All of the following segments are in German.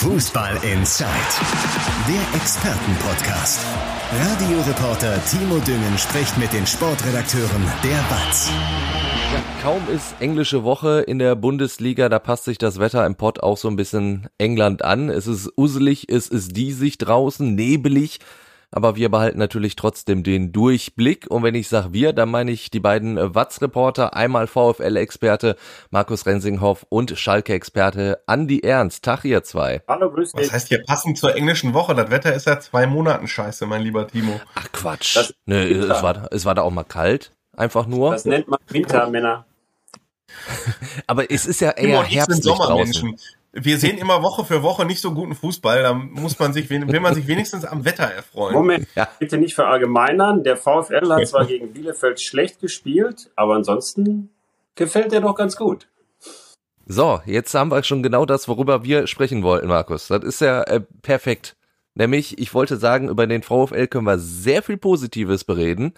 Fußball Inside, der Expertenpodcast. Radioreporter Timo Düngen spricht mit den Sportredakteuren der BATS. Kaum ist englische Woche in der Bundesliga, da passt sich das Wetter im Pott auch so ein bisschen England an. Es ist uselig, es ist diesig draußen, nebelig aber wir behalten natürlich trotzdem den Durchblick. Und wenn ich sage wir, dann meine ich die beiden Watz-Reporter, einmal VfL-Experte Markus Rensinghoff und Schalke-Experte Andi Ernst. Tag ihr zwei. Hallo, grüß dich. Was heißt hier passend zur englischen Woche? Das Wetter ist ja zwei Monaten scheiße, mein lieber Timo. Ach Quatsch. Das Nö, es war, es war da auch mal kalt. Einfach nur. Das nennt man Wintermänner. Aber es ist ja eher herbstlich draußen wir sehen immer Woche für Woche nicht so guten Fußball. Da muss man sich, will man sich wenigstens am Wetter erfreuen. Moment, ja. bitte nicht verallgemeinern. Der VfL hat zwar gegen Bielefeld schlecht gespielt, aber ansonsten gefällt er doch ganz gut. So, jetzt haben wir schon genau das, worüber wir sprechen wollten, Markus. Das ist ja äh, perfekt. Nämlich, ich wollte sagen, über den VfL können wir sehr viel Positives bereden.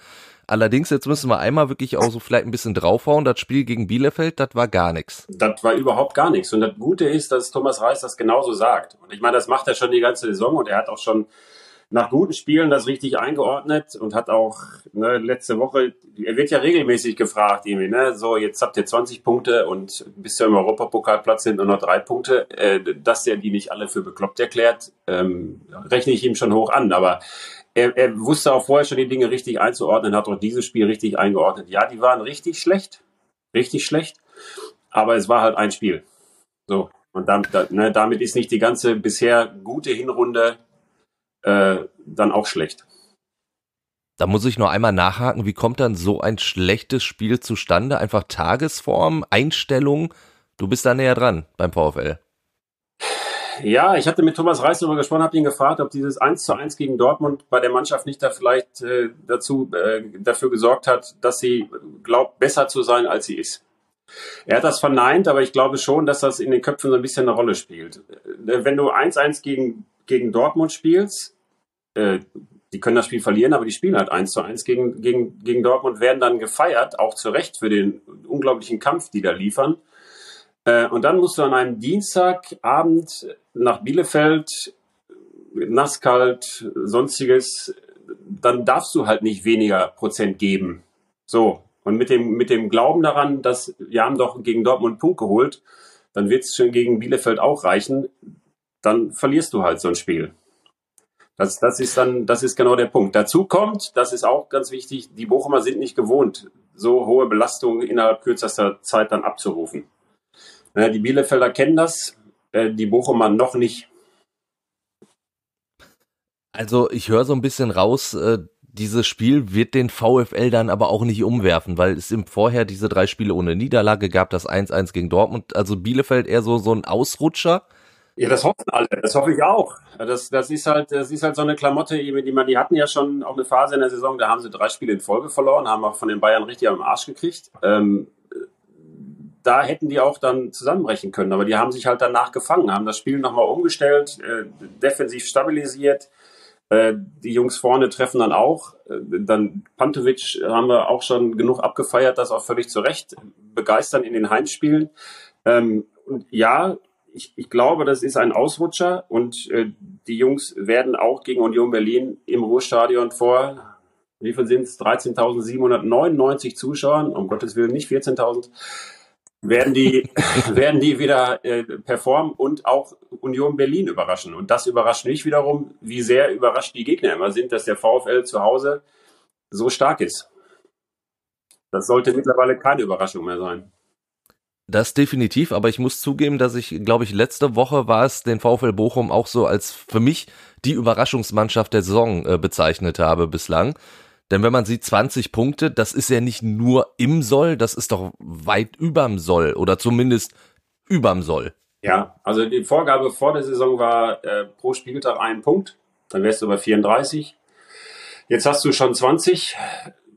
Allerdings, jetzt müssen wir einmal wirklich auch so vielleicht ein bisschen draufhauen. Das Spiel gegen Bielefeld, das war gar nichts. Das war überhaupt gar nichts. Und das Gute ist, dass Thomas Reis das genauso sagt. Und ich meine, das macht er schon die ganze Saison und er hat auch schon nach guten Spielen das richtig eingeordnet und hat auch ne, letzte Woche, er wird ja regelmäßig gefragt, irgendwie, ne, so jetzt habt ihr 20 Punkte und bis zum Europapokalplatz sind nur noch drei Punkte, äh, dass er die nicht alle für bekloppt erklärt, ähm, rechne ich ihm schon hoch an. Aber er, er wusste auch vorher schon die Dinge richtig einzuordnen, hat auch dieses Spiel richtig eingeordnet. Ja, die waren richtig schlecht, richtig schlecht, aber es war halt ein Spiel. So. Und damit, ne, damit ist nicht die ganze bisher gute Hinrunde äh, dann auch schlecht. Da muss ich nur einmal nachhaken, wie kommt dann so ein schlechtes Spiel zustande? Einfach Tagesform, Einstellung? Du bist da näher dran beim VfL. Ja, ich hatte mit Thomas Reis darüber gesprochen, habe ihn gefragt, ob dieses 1 zu 1 gegen Dortmund bei der Mannschaft nicht da vielleicht äh, dazu äh, dafür gesorgt hat, dass sie glaubt, besser zu sein, als sie ist. Er hat das verneint, aber ich glaube schon, dass das in den Köpfen so ein bisschen eine Rolle spielt. Äh, wenn du 1-1 gegen, gegen Dortmund spielst, äh, die können das Spiel verlieren, aber die spielen halt 1 zu 1 gegen, gegen, gegen Dortmund, werden dann gefeiert, auch zu Recht für den unglaublichen Kampf, die da liefern. Äh, und dann musst du an einem Dienstagabend nach Bielefeld, nasskalt, sonstiges, dann darfst du halt nicht weniger Prozent geben. So. Und mit dem, mit dem Glauben daran, dass wir haben doch gegen Dortmund einen Punkt geholt, dann wird es schon gegen Bielefeld auch reichen, dann verlierst du halt so ein Spiel. Das, das ist dann, das ist genau der Punkt. Dazu kommt, das ist auch ganz wichtig, die Bochumer sind nicht gewohnt, so hohe Belastungen innerhalb kürzester Zeit dann abzurufen. Die Bielefelder kennen das, äh, die Bochumer noch nicht. Also ich höre so ein bisschen raus, äh, dieses Spiel wird den VfL dann aber auch nicht umwerfen, weil es im Vorher diese drei Spiele ohne Niederlage gab, das 1-1 gegen Dortmund, also Bielefeld eher so, so ein Ausrutscher. Ja, das hoffen alle, das hoffe ich auch. Das, das ist halt, das ist halt so eine Klamotte, die man, die hatten ja schon auch eine Phase in der Saison, da haben sie drei Spiele in Folge verloren, haben auch von den Bayern richtig am Arsch gekriegt. Ähm, da hätten die auch dann zusammenbrechen können. Aber die haben sich halt danach gefangen, haben das Spiel nochmal umgestellt, äh, defensiv stabilisiert. Äh, die Jungs vorne treffen dann auch. Äh, dann Pantovic haben wir auch schon genug abgefeiert, das auch völlig zu Recht. Begeistern in den Heimspielen. Ähm, und ja, ich, ich glaube, das ist ein Ausrutscher und äh, die Jungs werden auch gegen Union Berlin im Ruhrstadion vor, wie viel sind es? 13.799 Zuschauern, um Gottes Willen nicht 14.000 werden die, werden die wieder äh, performen und auch Union Berlin überraschen. Und das überrascht mich wiederum, wie sehr überrascht die Gegner immer sind, dass der VfL zu Hause so stark ist. Das sollte mittlerweile keine Überraschung mehr sein. Das definitiv, aber ich muss zugeben, dass ich, glaube ich, letzte Woche war es den VfL Bochum auch so als für mich die Überraschungsmannschaft der Saison äh, bezeichnet habe bislang. Denn wenn man sieht 20 Punkte, das ist ja nicht nur im Soll, das ist doch weit überm Soll oder zumindest überm Soll. Ja, also die Vorgabe vor der Saison war äh, pro Spieltag ein Punkt, dann wärst du bei 34. Jetzt hast du schon 20,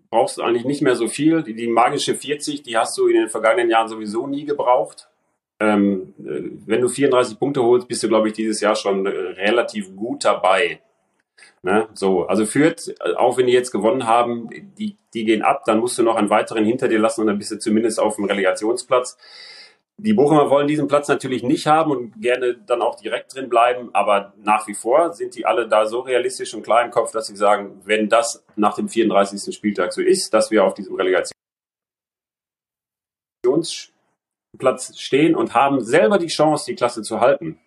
brauchst du eigentlich nicht mehr so viel. Die, die magische 40, die hast du in den vergangenen Jahren sowieso nie gebraucht. Ähm, äh, wenn du 34 Punkte holst, bist du, glaube ich, dieses Jahr schon äh, relativ gut dabei. Ne? So, also führt, auch wenn die jetzt gewonnen haben, die, die gehen ab, dann musst du noch einen weiteren hinter dir lassen und dann bist du zumindest auf dem Relegationsplatz. die Bochumer wollen diesen Platz natürlich nicht haben und gerne dann auch direkt drin bleiben, aber nach wie vor sind die alle da so realistisch und klar im Kopf, dass sie sagen, wenn das nach dem 34. Spieltag so ist, dass wir auf diesem Relegationsplatz stehen und haben selber die Chance, die Klasse zu halten,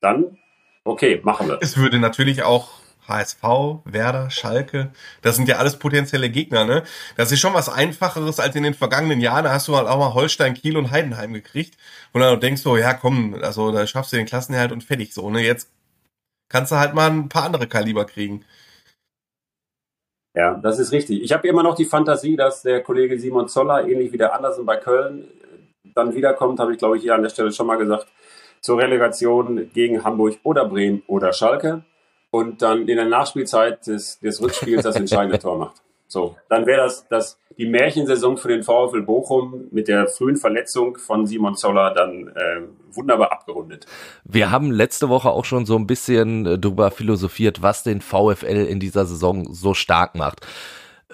dann okay, machen wir. Es würde natürlich auch HSV, Werder, Schalke, das sind ja alles potenzielle Gegner, ne? Das ist schon was einfacheres als in den vergangenen Jahren. Da hast du halt auch mal Holstein, Kiel und Heidenheim gekriegt. Und dann denkst du, ja komm, also da schaffst du den Klassenerhalt und fertig so, ne? Jetzt kannst du halt mal ein paar andere Kaliber kriegen. Ja, das ist richtig. Ich habe immer noch die Fantasie, dass der Kollege Simon Zoller, ähnlich wie der Andersen bei Köln, dann wiederkommt, habe ich glaube ich hier an der Stelle schon mal gesagt, zur Relegation gegen Hamburg oder Bremen oder Schalke und dann in der Nachspielzeit des, des Rückspiels das entscheidende Tor macht. So, dann wäre das, das die Märchensaison für den VfL Bochum mit der frühen Verletzung von Simon Zoller dann äh, wunderbar abgerundet. Wir haben letzte Woche auch schon so ein bisschen äh, darüber philosophiert, was den VfL in dieser Saison so stark macht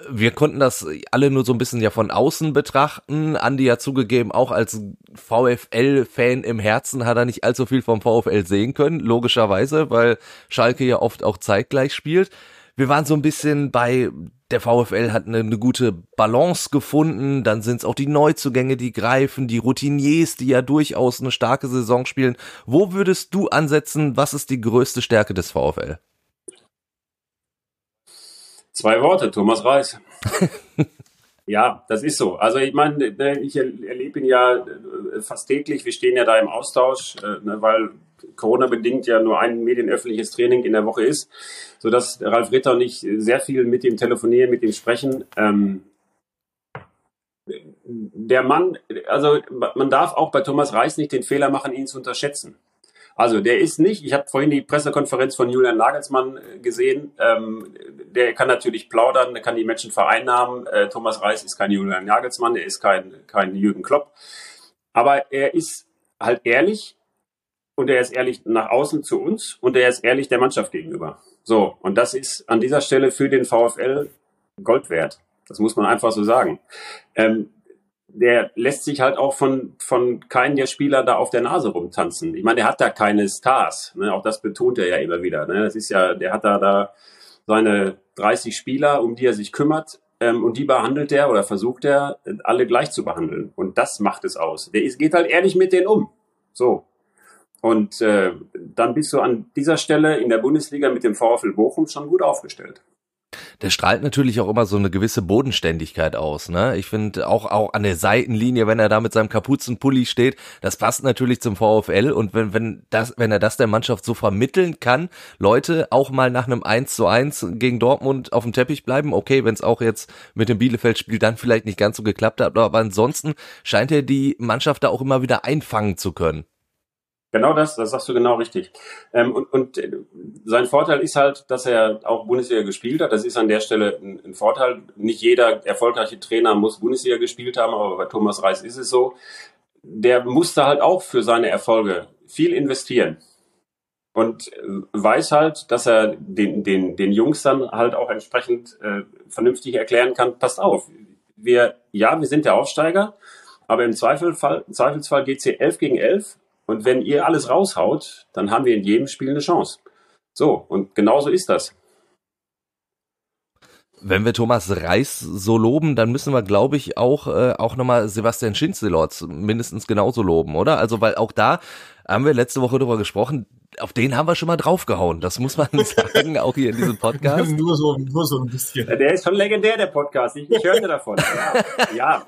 wir konnten das alle nur so ein bisschen ja von außen betrachten. Andi hat zugegeben, auch als VfL-Fan im Herzen hat er nicht allzu viel vom VfL sehen können, logischerweise, weil Schalke ja oft auch zeitgleich spielt. Wir waren so ein bisschen bei, der VfL hat eine, eine gute Balance gefunden, dann sind es auch die Neuzugänge, die greifen, die Routiniers, die ja durchaus eine starke Saison spielen. Wo würdest du ansetzen, was ist die größte Stärke des VfL? Zwei Worte, Thomas Reis. ja, das ist so. Also ich meine, ne, ich erlebe ihn ja äh, fast täglich. Wir stehen ja da im Austausch, äh, ne, weil Corona-bedingt ja nur ein medienöffentliches Training in der Woche ist, sodass Ralf Ritter und ich sehr viel mit ihm telefonieren, mit ihm sprechen. Ähm, der Mann, also man darf auch bei Thomas Reis nicht den Fehler machen, ihn zu unterschätzen. Also der ist nicht, ich habe vorhin die Pressekonferenz von Julian Nagelsmann äh, gesehen, ähm, der kann natürlich plaudern, der kann die Menschen vereinnahmen. Äh, Thomas Reis ist kein Julian Nagelsmann, er ist kein, kein Jürgen Klopp. Aber er ist halt ehrlich und er ist ehrlich nach außen zu uns und er ist ehrlich der Mannschaft gegenüber. So, und das ist an dieser Stelle für den VfL Gold wert. Das muss man einfach so sagen. Ähm, der lässt sich halt auch von, von keinem der Spieler da auf der Nase rumtanzen. Ich meine, der hat da keine Stars. Ne? Auch das betont er ja immer wieder. Ne? Das ist ja, der hat da, da seine 30 Spieler, um die er sich kümmert. Ähm, und die behandelt er oder versucht er, alle gleich zu behandeln. Und das macht es aus. Der ist, geht halt ehrlich mit denen um. So. Und äh, dann bist du an dieser Stelle in der Bundesliga mit dem VfL Bochum schon gut aufgestellt der strahlt natürlich auch immer so eine gewisse Bodenständigkeit aus. Ne? Ich finde auch auch an der Seitenlinie, wenn er da mit seinem Kapuzenpulli steht, das passt natürlich zum VfL und wenn wenn das wenn er das der Mannschaft so vermitteln kann, Leute auch mal nach einem 1 zu 1 gegen Dortmund auf dem Teppich bleiben, okay, wenn es auch jetzt mit dem Bielefeld-Spiel dann vielleicht nicht ganz so geklappt hat, aber ansonsten scheint er die Mannschaft da auch immer wieder einfangen zu können. Genau das, das sagst du genau richtig. Ähm, und, und äh, sein Vorteil ist halt, dass er auch Bundesliga gespielt hat. Das ist an der Stelle ein, ein, Vorteil. Nicht jeder erfolgreiche Trainer muss Bundesliga gespielt haben, aber bei Thomas Reis ist es so. Der musste halt auch für seine Erfolge viel investieren. Und äh, weiß halt, dass er den, den, den Jungs dann halt auch entsprechend äh, vernünftig erklären kann, passt auf, wir, ja, wir sind der Aufsteiger, aber im Zweifelsfall, im Zweifelsfall geht's hier 11 gegen 11 und wenn ihr alles raushaut, dann haben wir in jedem Spiel eine Chance. So, und genauso ist das. Wenn wir Thomas Reis so loben, dann müssen wir, glaube ich, auch äh, auch nochmal Sebastian Schinzelotz mindestens genauso loben, oder? Also, weil auch da haben wir letzte Woche drüber gesprochen, auf den haben wir schon mal draufgehauen. Das muss man sagen, auch hier in diesem Podcast. nur, so, nur so ein bisschen. Der ist schon legendär, der Podcast. Ich, ich hörte davon. Ja, ja.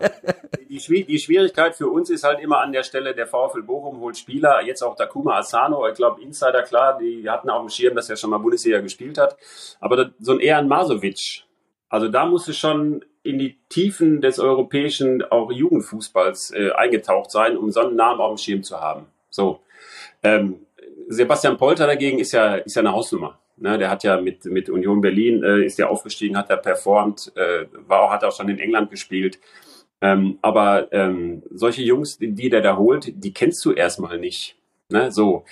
Die, die, Schwierigkeit für uns ist halt immer an der Stelle, der VfL Bochum holt Spieler, jetzt auch Takuma Asano, ich glaube Insider, klar, die hatten auf dem Schirm, dass er schon mal Bundesliga gespielt hat. Aber das, so ein Eran Masovic, also da muss es schon in die Tiefen des europäischen auch Jugendfußballs äh, eingetaucht sein, um so einen Namen auf dem Schirm zu haben. So. Ähm, Sebastian Polter dagegen ist ja, ist ja eine Hausnummer. Ne, der hat ja mit, mit Union Berlin, äh, ist ja aufgestiegen, hat er performt, äh, war auch, hat auch schon in England gespielt. Ähm, aber ähm, solche Jungs, die, die der da holt, die kennst du erstmal nicht. Ne, so,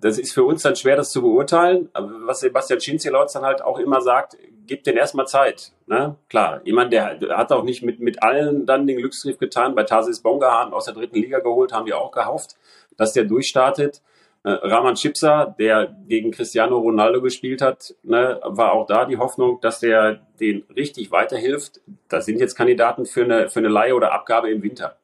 das ist für uns dann schwer, das zu beurteilen. Aber was Sebastian Schinzelotz dann halt auch immer sagt, gibt den erstmal Zeit. Ne? Klar, jemand, der hat auch nicht mit, mit allen dann den Glücksgriff getan. Bei Tarsis Bongahan aus der dritten Liga geholt, haben wir auch gehofft, dass der durchstartet. Äh, Rahman Chipsa, der gegen Cristiano Ronaldo gespielt hat, ne, war auch da die Hoffnung, dass der den richtig weiterhilft. Das sind jetzt Kandidaten für eine, für eine Leihe oder Abgabe im Winter.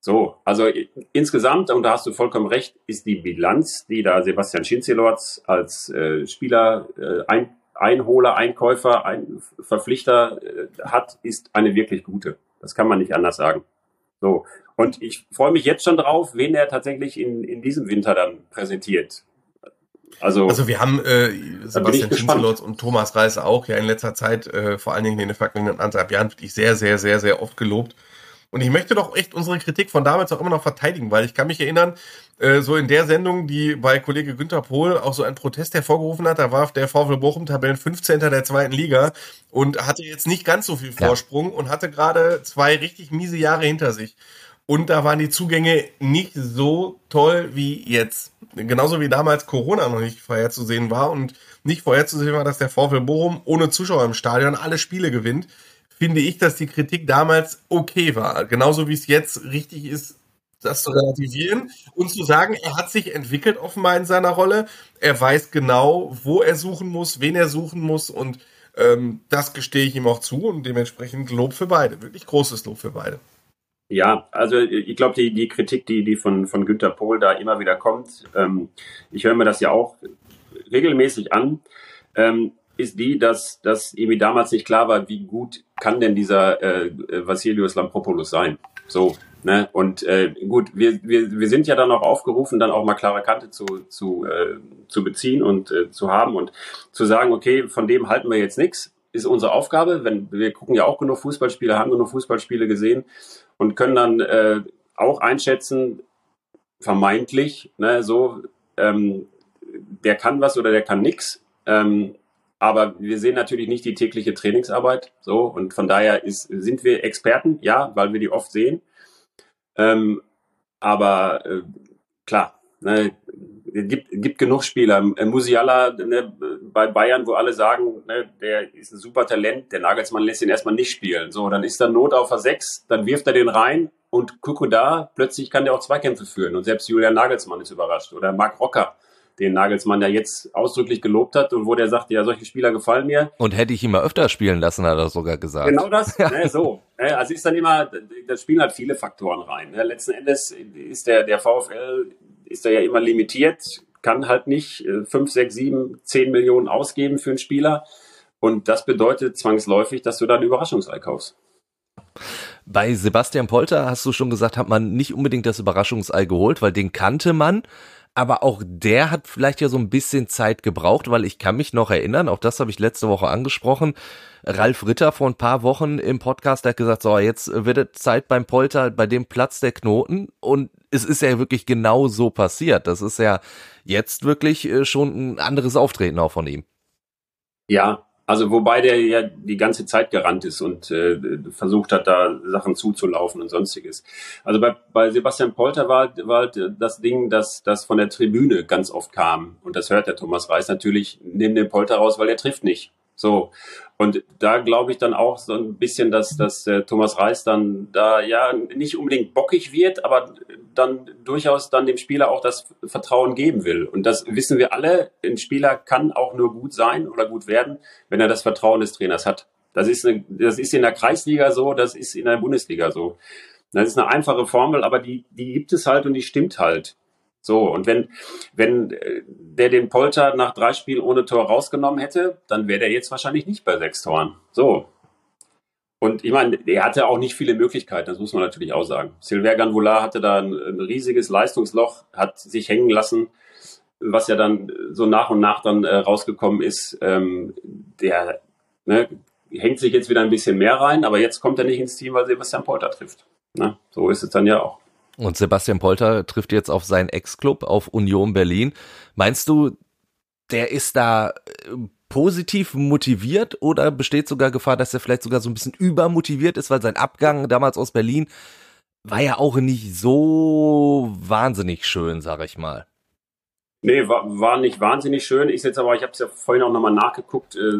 So, also insgesamt, und da hast du vollkommen recht, ist die Bilanz, die da Sebastian Schinzelorz als äh, Spieler, äh, ein, Einholer, Einkäufer, ein Verpflichter äh, hat, ist eine wirklich gute. Das kann man nicht anders sagen. So, und ich freue mich jetzt schon drauf, wen er tatsächlich in, in diesem Winter dann präsentiert. Also, also wir haben äh, Sebastian Schinzelotz und Thomas Reis auch ja in letzter Zeit, äh, vor allen Dingen in den vergangenen anderthalb Jahren, wirklich sehr, sehr, sehr, sehr oft gelobt. Und ich möchte doch echt unsere Kritik von damals auch immer noch verteidigen, weil ich kann mich erinnern, äh, so in der Sendung, die bei Kollege Günther Pohl auch so einen Protest hervorgerufen hat, da war der VfL Bochum Tabellen 15. der zweiten Liga und hatte jetzt nicht ganz so viel Vorsprung ja. und hatte gerade zwei richtig miese Jahre hinter sich. Und da waren die Zugänge nicht so toll wie jetzt. Genauso wie damals Corona noch nicht vorherzusehen war und nicht vorherzusehen war, dass der VfL Bochum ohne Zuschauer im Stadion alle Spiele gewinnt finde ich, dass die Kritik damals okay war. Genauso wie es jetzt richtig ist, das zu relativieren und zu sagen, er hat sich entwickelt offenbar in seiner Rolle. Er weiß genau, wo er suchen muss, wen er suchen muss und ähm, das gestehe ich ihm auch zu und dementsprechend Lob für beide. Wirklich großes Lob für beide. Ja, also ich glaube, die, die Kritik, die, die von, von Günter Pohl da immer wieder kommt, ähm, ich höre mir das ja auch regelmäßig an. Ähm, ist die, dass, dass irgendwie damals nicht klar war, wie gut kann denn dieser äh, Vassilios Lampropoulos sein. So, ne? Und äh, gut, wir, wir, wir sind ja dann auch aufgerufen, dann auch mal klare Kante zu, zu, äh, zu beziehen und äh, zu haben und zu sagen, okay, von dem halten wir jetzt nichts, ist unsere Aufgabe. Wenn wir gucken ja auch genug Fußballspiele, haben genug Fußballspiele gesehen und können dann äh, auch einschätzen, vermeintlich, ne, so, ähm, der kann was oder der kann nix. Ähm, aber wir sehen natürlich nicht die tägliche Trainingsarbeit. So, und von daher ist, sind wir Experten, ja, weil wir die oft sehen. Ähm, aber äh, klar, ne, gibt, gibt genug Spieler. Äh, Musiala ne, bei Bayern, wo alle sagen, ne, der ist ein super Talent, der Nagelsmann lässt ihn erstmal nicht spielen. So, dann ist da Not auf der 6, dann wirft er den rein und Kukuda, plötzlich kann der auch Zweikämpfe führen. Und selbst Julian Nagelsmann ist überrascht. Oder Marc Rocker den Nagelsmann ja jetzt ausdrücklich gelobt hat und wo der sagte, ja, solche Spieler gefallen mir. Und hätte ich ihn mal öfter spielen lassen, hat er sogar gesagt. Genau das, ja. ne, so. Ne, also ist dann immer, das spielen halt viele Faktoren rein. Ne. Letzten Endes ist der, der VfL, ist er ja immer limitiert, kann halt nicht äh, fünf, sechs, sieben, zehn Millionen ausgeben für einen Spieler. Und das bedeutet zwangsläufig, dass du da eine Überraschungsei kaufst. Bei Sebastian Polter hast du schon gesagt, hat man nicht unbedingt das Überraschungsei geholt, weil den kannte man aber auch der hat vielleicht ja so ein bisschen Zeit gebraucht, weil ich kann mich noch erinnern, auch das habe ich letzte Woche angesprochen, Ralf Ritter vor ein paar Wochen im Podcast hat gesagt, so jetzt wird es Zeit beim Polter, bei dem Platz der Knoten und es ist ja wirklich genau so passiert. Das ist ja jetzt wirklich äh, schon ein anderes Auftreten auch von ihm. Ja, also wobei der ja die ganze Zeit gerannt ist und äh, versucht hat, da Sachen zuzulaufen und sonstiges. Also bei, bei Sebastian Polter war, war das Ding, dass das von der Tribüne ganz oft kam. Und das hört der Thomas Reis natürlich neben dem Polter raus, weil er trifft nicht. So. Und da glaube ich dann auch so ein bisschen, dass, dass äh, Thomas Reis dann da ja nicht unbedingt bockig wird, aber dann durchaus dann dem Spieler auch das Vertrauen geben will. Und das wissen wir alle. Ein Spieler kann auch nur gut sein oder gut werden, wenn er das Vertrauen des Trainers hat. Das ist, eine, das ist in der Kreisliga so, das ist in der Bundesliga so. Das ist eine einfache Formel, aber die, die gibt es halt und die stimmt halt. So, und wenn, wenn äh, der den Polter nach drei Spielen ohne Tor rausgenommen hätte, dann wäre der jetzt wahrscheinlich nicht bei sechs Toren. So. Und ich meine, er hatte auch nicht viele Möglichkeiten, das muss man natürlich auch sagen. Silver Ganvoula hatte da ein, ein riesiges Leistungsloch, hat sich hängen lassen, was ja dann so nach und nach dann äh, rausgekommen ist. Ähm, der ne, hängt sich jetzt wieder ein bisschen mehr rein, aber jetzt kommt er nicht ins Team, weil Sebastian Polter trifft. Ne? So ist es dann ja auch. Und Sebastian Polter trifft jetzt auf seinen Ex-Club, auf Union Berlin. Meinst du, der ist da äh, positiv motiviert oder besteht sogar Gefahr, dass er vielleicht sogar so ein bisschen übermotiviert ist, weil sein Abgang damals aus Berlin war ja auch nicht so wahnsinnig schön, sag ich mal. Nee, war, war nicht wahnsinnig schön. Ist jetzt aber, ich habe es ja vorhin auch nochmal nachgeguckt, äh,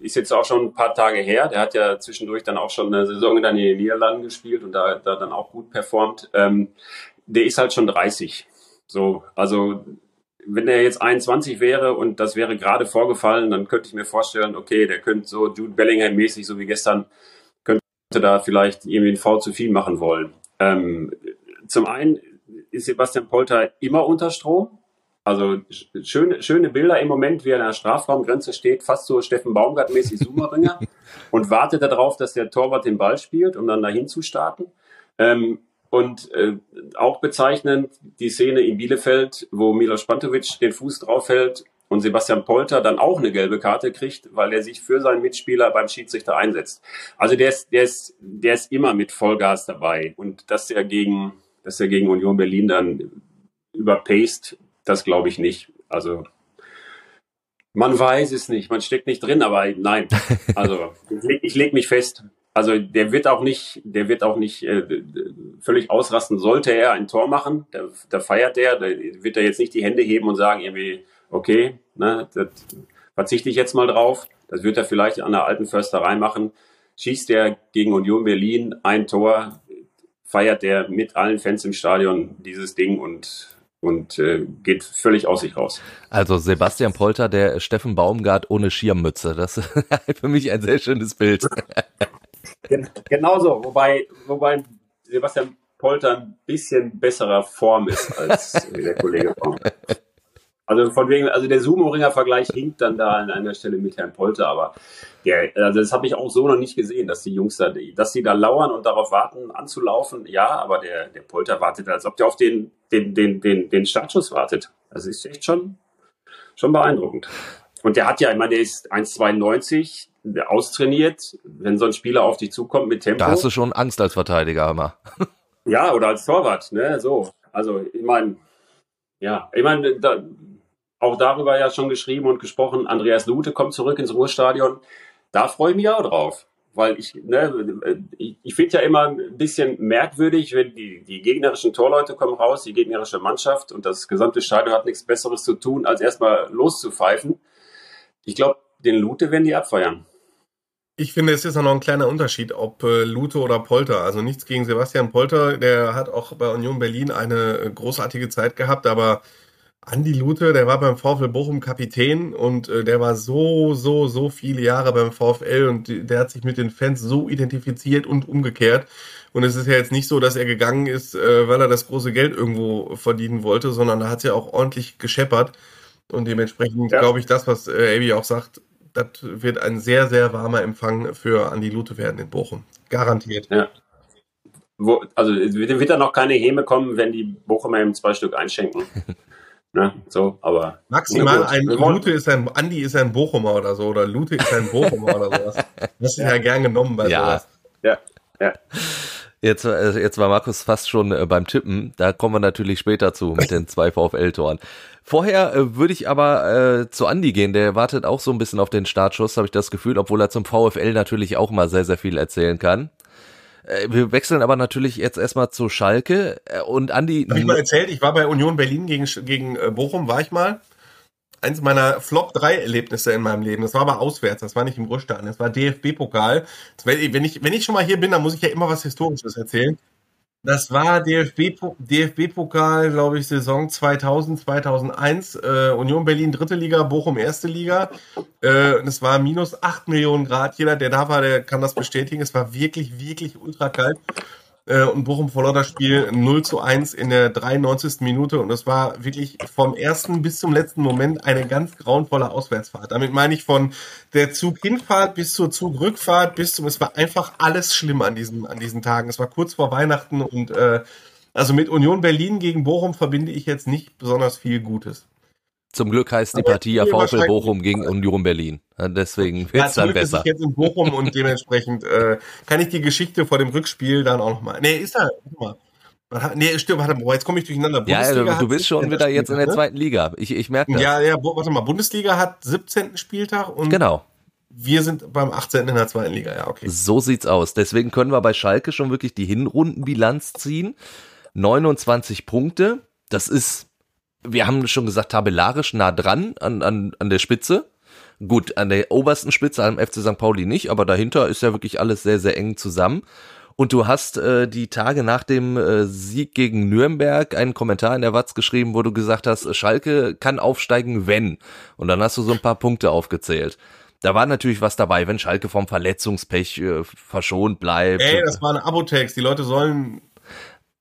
ist jetzt auch schon ein paar Tage her. Der hat ja zwischendurch dann auch schon eine Saison in den Niederlanden gespielt und da, da dann auch gut performt. Ähm, der ist halt schon 30. So, also wenn er jetzt 21 wäre und das wäre gerade vorgefallen, dann könnte ich mir vorstellen, okay, der könnte so Jude Bellingham-mäßig, so wie gestern, könnte da vielleicht irgendwie ein V zu viel machen wollen. Ähm, zum einen ist Sebastian Polter immer unter Strom. Also schöne, schöne Bilder im Moment, wie er an der Strafraumgrenze steht, fast so Steffen Baumgart-mäßig Zoomerringer und wartet darauf, dass der Torwart den Ball spielt, um dann dahin zu starten. Ähm, und äh, auch bezeichnend die Szene in Bielefeld, wo Milos Pantovic den Fuß draufhält und Sebastian Polter dann auch eine gelbe Karte kriegt, weil er sich für seinen Mitspieler beim Schiedsrichter einsetzt. Also der ist, der ist, der ist immer mit Vollgas dabei. Und dass er gegen, dass er gegen Union Berlin dann überpaced, das glaube ich nicht. Also man weiß es nicht, man steckt nicht drin, aber nein. Also ich leg, ich leg mich fest. Also der wird auch nicht, der wird auch nicht äh, völlig ausrasten, sollte er ein Tor machen. Da, da feiert er, da wird er jetzt nicht die Hände heben und sagen irgendwie, okay, ne, das verzichte ich jetzt mal drauf. Das wird er vielleicht an der alten Försterei machen. Schießt er gegen Union Berlin ein Tor, feiert er mit allen Fans im Stadion dieses Ding und und äh, geht völlig aus sich raus. Also Sebastian Polter, der Steffen Baumgart ohne Schirmmütze. Das ist für mich ein sehr schönes Bild. Genauso, wobei, wobei Sebastian Polter ein bisschen besserer Form ist als der Kollege Baumgart. Also von wegen, also der Sumo-Ringer-Vergleich hinkt dann da an einer Stelle mit Herrn Polter, aber der, also das habe ich auch so noch nicht gesehen, dass die Jungs da, dass sie da lauern und darauf warten, anzulaufen. Ja, aber der, der Polter wartet, als ob der auf den, den, den, den, den Startschuss wartet. Das ist echt schon, schon beeindruckend. Und der hat ja, ich meine, der ist 1,92, austrainiert. Wenn so ein Spieler auf dich zukommt mit Tempo. Da hast du schon Angst als Verteidiger immer. ja, oder als Torwart, ne, so. Also, ich meine, ja, ich meine, da, auch darüber ja schon geschrieben und gesprochen. Andreas Lute kommt zurück ins Ruhrstadion. Da freue ich mich auch drauf. Weil ich, ne, ich, ich finde ja immer ein bisschen merkwürdig, wenn die, die gegnerischen Torleute kommen raus, die gegnerische Mannschaft und das gesamte Stadion hat nichts Besseres zu tun, als erstmal loszupfeifen. Ich glaube, den Lute werden die abfeiern. Ich finde, es ist noch ein kleiner Unterschied, ob äh, Lute oder Polter. Also nichts gegen Sebastian Polter, der hat auch bei Union Berlin eine großartige Zeit gehabt, aber Andi Lute, der war beim VfL Bochum Kapitän und äh, der war so, so, so viele Jahre beim VfL und der hat sich mit den Fans so identifiziert und umgekehrt. Und es ist ja jetzt nicht so, dass er gegangen ist, äh, weil er das große Geld irgendwo verdienen wollte, sondern da hat es ja auch ordentlich gescheppert. Und dementsprechend ja. glaube ich, das, was äh, Abi auch sagt, das wird ein sehr, sehr warmer Empfang für Andi Lute werden in Bochum. Garantiert. Ja. Wo, also wird da noch keine Häme kommen, wenn die Bochumer ihm zwei Stück einschenken. Ne? So, aber Maximal ein Lute ist ein, Andi ist ein Bochumer oder so, oder Lute ist ein Bochumer oder sowas. Das ist ja. ja gern genommen bei ja. sowas. Ja, ja. Jetzt, äh, jetzt war Markus fast schon äh, beim Tippen. Da kommen wir natürlich später zu mit den zwei VfL-Toren. Vorher äh, würde ich aber äh, zu Andi gehen. Der wartet auch so ein bisschen auf den Startschuss, habe ich das Gefühl, obwohl er zum VfL natürlich auch mal sehr, sehr viel erzählen kann. Äh, wir wechseln aber natürlich jetzt erstmal zu Schalke äh, und Andi. Hab ich mal erzählt, ich war bei Union Berlin gegen, gegen äh, Bochum, war ich mal. Eins meiner Flop 3 Erlebnisse in meinem Leben. Das war aber auswärts, das war nicht im Ruhestand, das war DFB-Pokal. Wenn ich, wenn ich schon mal hier bin, dann muss ich ja immer was Historisches erzählen. Das war DFB-Pokal, glaube ich, Saison 2000, 2001. Äh, Union Berlin dritte Liga, Bochum erste Liga. Äh, es war minus 8 Millionen Grad. Jeder, der da war, der kann das bestätigen. Es war wirklich, wirklich ultra kalt. Äh, und Bochum verlor das Spiel 0 zu 1 in der 93. Minute. Und es war wirklich vom ersten bis zum letzten Moment eine ganz grauenvolle Auswärtsfahrt. Damit meine ich von der Zug-Hinfahrt bis zur Zug-Rückfahrt bis zum, es war einfach alles schlimm an diesen, an diesen Tagen. Es war kurz vor Weihnachten und äh, also mit Union Berlin gegen Bochum verbinde ich jetzt nicht besonders viel Gutes. Zum Glück heißt die Partie ja VfL Bochum gegen Union Berlin. Deswegen wird es dann besser. Ist jetzt in Bochum und dementsprechend äh, kann ich die Geschichte vor dem Rückspiel dann auch nochmal. Nee, ist er. Guck mal. Nee, stimmt, warte mal, jetzt komme ich durcheinander. Ja, also, du bist schon wieder jetzt in der ne? zweiten Liga. Ich, ich merke das. Ja, ja, warte mal, Bundesliga hat 17. Spieltag und genau. wir sind beim 18. in der zweiten Liga, ja, okay. So sieht's aus. Deswegen können wir bei Schalke schon wirklich die Hinrundenbilanz ziehen. 29 Punkte. Das ist, wir haben schon gesagt, tabellarisch nah dran an, an, an der Spitze. Gut, an der obersten Spitze am FC St. Pauli nicht, aber dahinter ist ja wirklich alles sehr, sehr eng zusammen. Und du hast äh, die Tage nach dem äh, Sieg gegen Nürnberg einen Kommentar in der Watz geschrieben, wo du gesagt hast, Schalke kann aufsteigen, wenn. Und dann hast du so ein paar Punkte aufgezählt. Da war natürlich was dabei, wenn Schalke vom Verletzungspech äh, verschont bleibt. Ey, das war ein Abo-Text. Die Leute sollen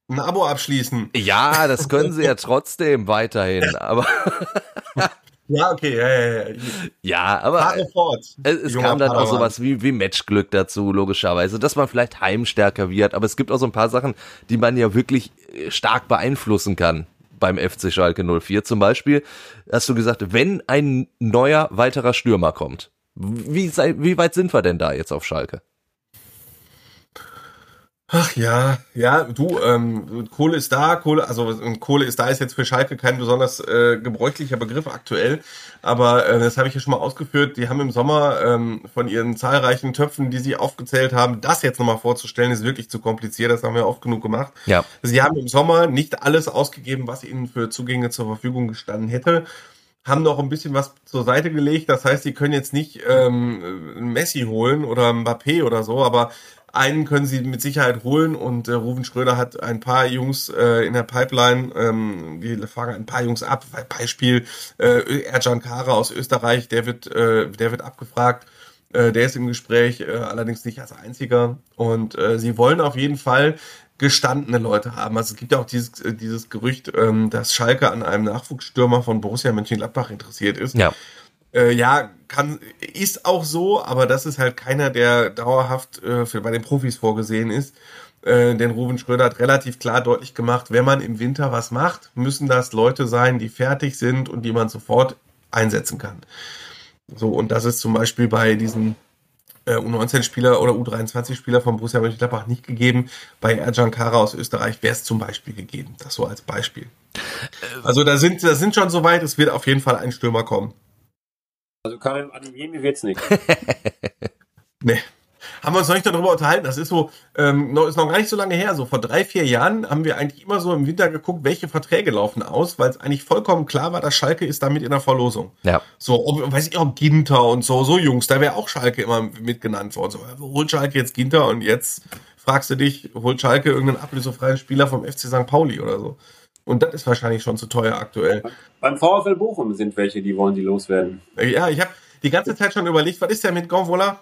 ein Abo abschließen. Ja, das können sie ja trotzdem weiterhin, aber. ja, okay, ja, ja, ja. Ja, aber es, es kam dann auch sowas wie, wie Matchglück dazu, logischerweise, dass man vielleicht heimstärker wird, aber es gibt auch so ein paar Sachen, die man ja wirklich äh, stark beeinflussen kann beim FC Schalke 04. Zum Beispiel hast du gesagt, wenn ein neuer weiterer Stürmer kommt, wie, sei, wie weit sind wir denn da jetzt auf Schalke? Ach ja, ja, du, ähm, Kohle ist da, Kohle, also Kohle ist da ist jetzt für Schalke kein besonders äh, gebräuchlicher Begriff aktuell, aber äh, das habe ich ja schon mal ausgeführt. Die haben im Sommer ähm, von ihren zahlreichen Töpfen, die sie aufgezählt haben, das jetzt nochmal vorzustellen, ist wirklich zu kompliziert. Das haben wir oft genug gemacht. Ja. Sie haben im Sommer nicht alles ausgegeben, was ihnen für Zugänge zur Verfügung gestanden hätte haben noch ein bisschen was zur Seite gelegt. Das heißt, sie können jetzt nicht ähm, Messi holen oder Mbappé oder so, aber einen können sie mit Sicherheit holen und äh, Ruven Schröder hat ein paar Jungs äh, in der Pipeline, ähm, die fangen ein paar Jungs ab. Beispiel äh, Ercan Kara aus Österreich, der wird, äh, der wird abgefragt. Äh, der ist im Gespräch, äh, allerdings nicht als einziger. Und äh, sie wollen auf jeden Fall gestandene Leute haben. Also es gibt ja auch dieses, äh, dieses Gerücht, ähm, dass Schalke an einem Nachwuchsstürmer von Borussia Mönchengladbach interessiert ist. Ja. Äh, ja, kann, ist auch so, aber das ist halt keiner, der dauerhaft äh, für, bei den Profis vorgesehen ist. Äh, denn Ruben Schröder hat relativ klar deutlich gemacht, wenn man im Winter was macht, müssen das Leute sein, die fertig sind und die man sofort einsetzen kann. So, und das ist zum Beispiel bei diesen äh, U19-Spieler oder U23-Spieler von Borussia Mönchengladbach nicht gegeben. Bei Ercan Kara aus Österreich wäre es zum Beispiel gegeben. Das so als Beispiel. Also da sind, da sind schon soweit, es wird auf jeden Fall ein Stürmer kommen. Also Karim Adeyemi wird's nicht. nee. Haben wir uns noch nicht darüber unterhalten. Das ist so, ähm, noch, ist noch gar nicht so lange her. So vor drei, vier Jahren haben wir eigentlich immer so im Winter geguckt, welche Verträge laufen aus, weil es eigentlich vollkommen klar war, dass Schalke ist damit in der Verlosung. Ja. So, ob, weiß ich auch, Ginter und so, so Jungs, da wäre auch Schalke immer mitgenannt worden. So, holt Schalke jetzt Ginter und jetzt fragst du dich, holt Schalke irgendeinen ablösefreien Spieler vom FC St. Pauli oder so. Und das ist wahrscheinlich schon zu teuer aktuell. Beim VfL Bochum sind welche, die wollen die loswerden. Ja, ich habe die ganze Zeit schon überlegt, was ist der mit Gonvola?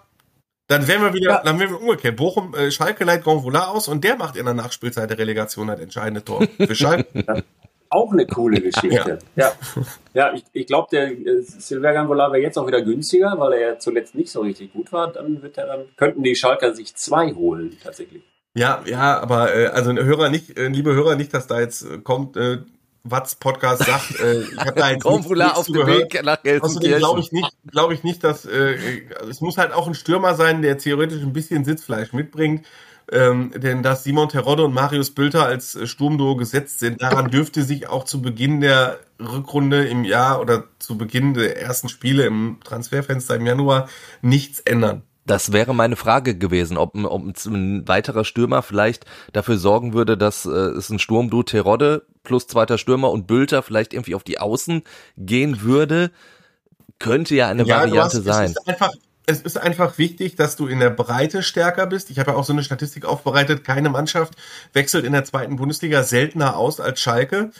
Dann wären wir wieder, ja. dann wären wir umgekehrt. Bochum, äh, Schalke leitet Gonvola aus und der macht in der Nachspielzeit der Relegation das entscheidende Tor für Schalke. Ja, auch eine coole Geschichte. ja, ja, ja ich, ich glaube, der äh, Silver Gonvola wäre jetzt auch wieder günstiger, weil er ja zuletzt nicht so richtig gut war. Dann wird er dann könnten die Schalker sich zwei holen tatsächlich. Ja, ja, aber äh, also Hörer nicht, äh, liebe Hörer, nicht, dass da jetzt äh, kommt, äh, Watz Podcast sagt, äh, ich habe da jetzt nichts, nichts auf dem Weg nach Außerdem glaube ich nicht, glaube ich nicht, dass äh, es muss halt auch ein Stürmer sein, der theoretisch ein bisschen Sitzfleisch mitbringt. Ähm, denn dass Simon Terodde und Marius Bülter als äh, Sturmduo gesetzt sind, daran dürfte sich auch zu Beginn der Rückrunde im Jahr oder zu Beginn der ersten Spiele im Transferfenster im Januar nichts ändern. Das wäre meine Frage gewesen, ob, ob ein weiterer Stürmer vielleicht dafür sorgen würde, dass äh, es ein Sturmduo Terodde plus zweiter Stürmer und Bülter vielleicht irgendwie auf die Außen gehen würde. Könnte ja eine ja, Variante hast, sein. Es ist, einfach, es ist einfach wichtig, dass du in der Breite stärker bist. Ich habe ja auch so eine Statistik aufbereitet. Keine Mannschaft wechselt in der zweiten Bundesliga seltener aus als Schalke.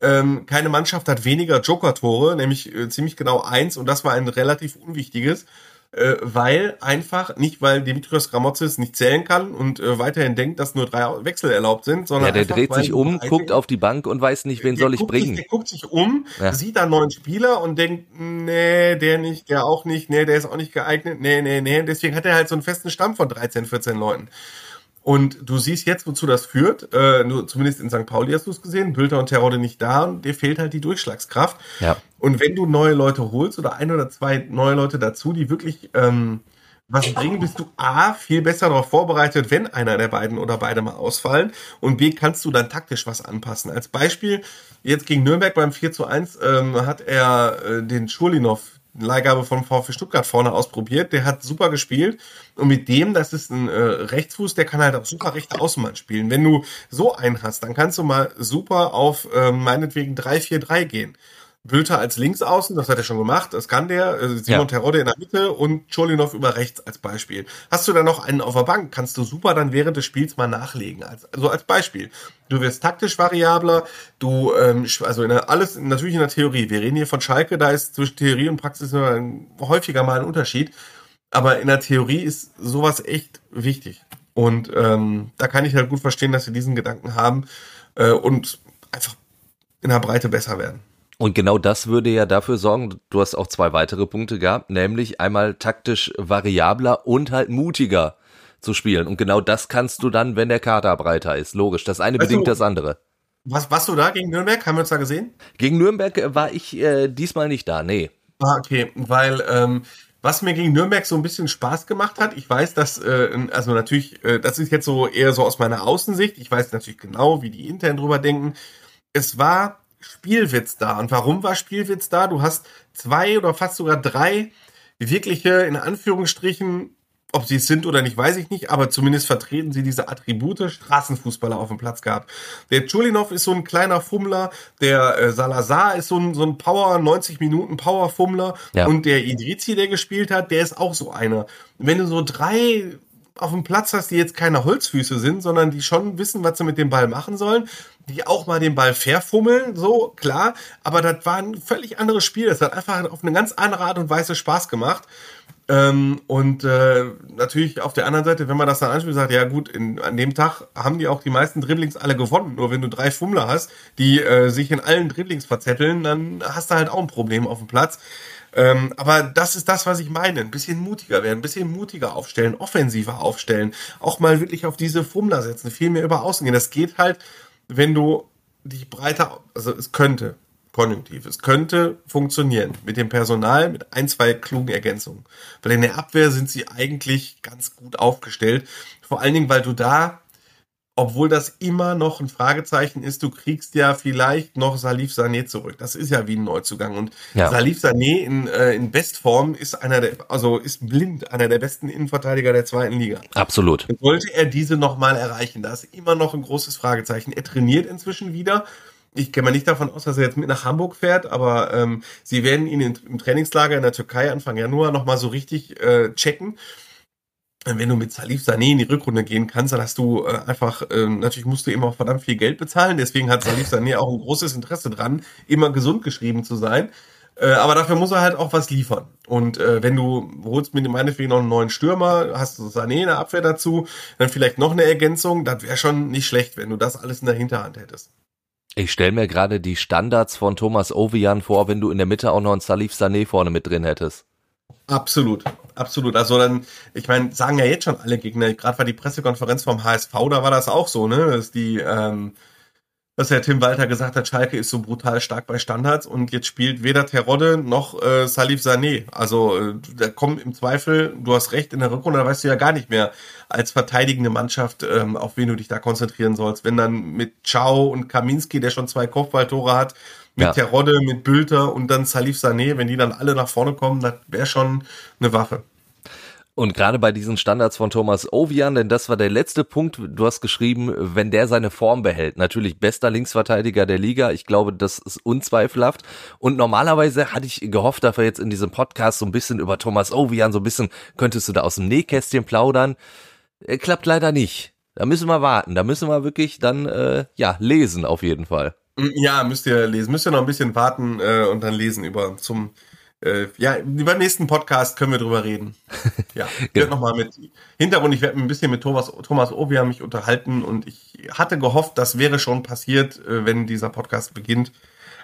Ähm, keine Mannschaft hat weniger Joker-Tore, nämlich äh, ziemlich genau eins und das war ein relativ unwichtiges äh, weil einfach, nicht weil Dimitrios Gramotzes nicht zählen kann und äh, weiterhin denkt, dass nur drei Wechsel erlaubt sind, sondern ja, der einfach, dreht sich um, guckt auf die Bank und weiß nicht, wen soll ich bringen. Sich, der guckt sich um, ja. sieht da neuen Spieler und denkt, nee, der nicht, der auch nicht, nee, der ist auch nicht geeignet, nee, nee, nee. Deswegen hat er halt so einen festen Stamm von 13, 14 Leuten. Und du siehst jetzt, wozu das führt. Äh, nur zumindest in St. Pauli hast du es gesehen. Bülter und Terode nicht da und dir fehlt halt die Durchschlagskraft. Ja. Und wenn du neue Leute holst oder ein oder zwei neue Leute dazu, die wirklich ähm, was bringen, bist du A, viel besser darauf vorbereitet, wenn einer der beiden oder beide mal ausfallen. Und B, kannst du dann taktisch was anpassen. Als Beispiel, jetzt gegen Nürnberg beim 4 zu 1 ähm, hat er äh, den Schurlinov Leihgabe von VfB Stuttgart vorne ausprobiert. Der hat super gespielt. Und mit dem, das ist ein äh, Rechtsfuß, der kann halt auch super rechte Außenmann spielen. Wenn du so einen hast, dann kannst du mal super auf äh, meinetwegen 3-4-3 gehen. Bülter als Linksaußen, das hat er schon gemacht, das kann der, äh, Simon ja. Terodde in der Mitte und Cholinov über rechts als Beispiel. Hast du dann noch einen auf der Bank, kannst du super dann während des Spiels mal nachlegen, als, also als Beispiel. Du wirst taktisch variabler, du, ähm, also in der, alles natürlich in der Theorie. Wir reden hier von Schalke, da ist zwischen Theorie und Praxis häufiger mal ein Unterschied. Aber in der Theorie ist sowas echt wichtig. Und ähm, da kann ich halt gut verstehen, dass sie diesen Gedanken haben äh, und einfach in der Breite besser werden. Und genau das würde ja dafür sorgen, du hast auch zwei weitere Punkte gehabt, nämlich einmal taktisch variabler und halt mutiger zu spielen. Und genau das kannst du dann, wenn der Kader breiter ist. Logisch. Das eine weißt bedingt du, das andere. Was warst du da gegen Nürnberg? Haben wir uns da gesehen? Gegen Nürnberg war ich äh, diesmal nicht da, nee. Ah, okay, weil ähm, was mir gegen Nürnberg so ein bisschen Spaß gemacht hat, ich weiß, dass, äh, also natürlich, äh, das ist jetzt so eher so aus meiner Außensicht, ich weiß natürlich genau, wie die intern drüber denken. Es war Spielwitz da. Und warum war Spielwitz da? Du hast zwei oder fast sogar drei wirkliche, in Anführungsstrichen, ob sie es sind oder nicht, weiß ich nicht, aber zumindest vertreten sie diese Attribute Straßenfußballer auf dem Platz gehabt. Der Chulinov ist so ein kleiner Fummler, der äh, Salazar ist so ein, so ein Power, 90 Minuten Power-Fummler ja. und der Idrizi, der gespielt hat, der ist auch so einer. Wenn du so drei auf dem Platz hast, die jetzt keine Holzfüße sind, sondern die schon wissen, was sie mit dem Ball machen sollen, die auch mal den Ball verfummeln, so, klar, aber das war ein völlig anderes Spiel. Das hat einfach auf eine ganz andere Art und Weise Spaß gemacht. Ähm, und äh, natürlich auf der anderen Seite, wenn man das dann anspielt, sagt, ja gut, in, an dem Tag haben die auch die meisten Dribblings alle gewonnen. Nur wenn du drei Fummler hast, die äh, sich in allen Dribblings verzetteln, dann hast du halt auch ein Problem auf dem Platz. Ähm, aber das ist das, was ich meine. Ein bisschen mutiger werden, ein bisschen mutiger aufstellen, offensiver aufstellen, auch mal wirklich auf diese Fummler setzen, viel mehr über außen gehen. Das geht halt, wenn du dich breiter, also es könnte, konjunktiv, es könnte funktionieren mit dem Personal, mit ein, zwei klugen Ergänzungen. Weil in der Abwehr sind sie eigentlich ganz gut aufgestellt. Vor allen Dingen, weil du da obwohl das immer noch ein Fragezeichen ist, du kriegst ja vielleicht noch Salif Sané zurück. Das ist ja wie ein Neuzugang. Und ja. Salif Sané in, äh, in Bestform ist einer der, also ist blind, einer der besten Innenverteidiger der zweiten Liga. Absolut. Sollte er diese nochmal erreichen, da ist immer noch ein großes Fragezeichen. Er trainiert inzwischen wieder. Ich gehe mal nicht davon aus, dass er jetzt mit nach Hamburg fährt, aber ähm, sie werden ihn im Trainingslager in der Türkei Anfang Januar nochmal so richtig äh, checken wenn du mit Salif Sané in die Rückrunde gehen kannst, dann hast du äh, einfach, äh, natürlich musst du immer auch verdammt viel Geld bezahlen, deswegen hat Salif Sané auch ein großes Interesse dran, immer gesund geschrieben zu sein. Äh, aber dafür muss er halt auch was liefern. Und äh, wenn du holst mit dem meinetwegen noch einen neuen Stürmer, hast du Sané in der Abwehr dazu, dann vielleicht noch eine Ergänzung, das wäre schon nicht schlecht, wenn du das alles in der Hinterhand hättest. Ich stelle mir gerade die Standards von Thomas Ovian vor, wenn du in der Mitte auch noch einen Salif Sané vorne mit drin hättest. Absolut, absolut. Also dann, ich meine, sagen ja jetzt schon alle Gegner, gerade war die Pressekonferenz vom HSV, da war das auch so, ne? Dass die, ähm, dass der Tim Walter gesagt hat, Schalke ist so brutal stark bei Standards und jetzt spielt weder Terodde noch äh, Salif Sané. Also äh, da kommen im Zweifel, du hast recht, in der Rückrunde, da weißt du ja gar nicht mehr als verteidigende Mannschaft, ähm, auf wen du dich da konzentrieren sollst. Wenn dann mit Ciao und Kaminski, der schon zwei Kopfballtore hat, mit ja. Terodde, mit Bülter und dann Salif Sané, wenn die dann alle nach vorne kommen, das wäre schon eine Waffe. Und gerade bei diesen Standards von Thomas Ovian, denn das war der letzte Punkt, du hast geschrieben, wenn der seine Form behält. Natürlich bester Linksverteidiger der Liga, ich glaube, das ist unzweifelhaft. Und normalerweise hatte ich gehofft, dass wir jetzt in diesem Podcast so ein bisschen über Thomas Ovian, so ein bisschen könntest du da aus dem Nähkästchen plaudern. Äh, klappt leider nicht. Da müssen wir warten, da müssen wir wirklich dann, äh, ja, lesen auf jeden Fall. Ja, müsst ihr lesen. Müsst ihr noch ein bisschen warten äh, und dann lesen über zum äh, ja, über den nächsten Podcast können wir drüber reden. Ja, ich werde nochmal mit Hintergrund, ich werde ein bisschen mit Thomas, Thomas Ovia mich unterhalten und ich hatte gehofft, das wäre schon passiert, äh, wenn dieser Podcast beginnt.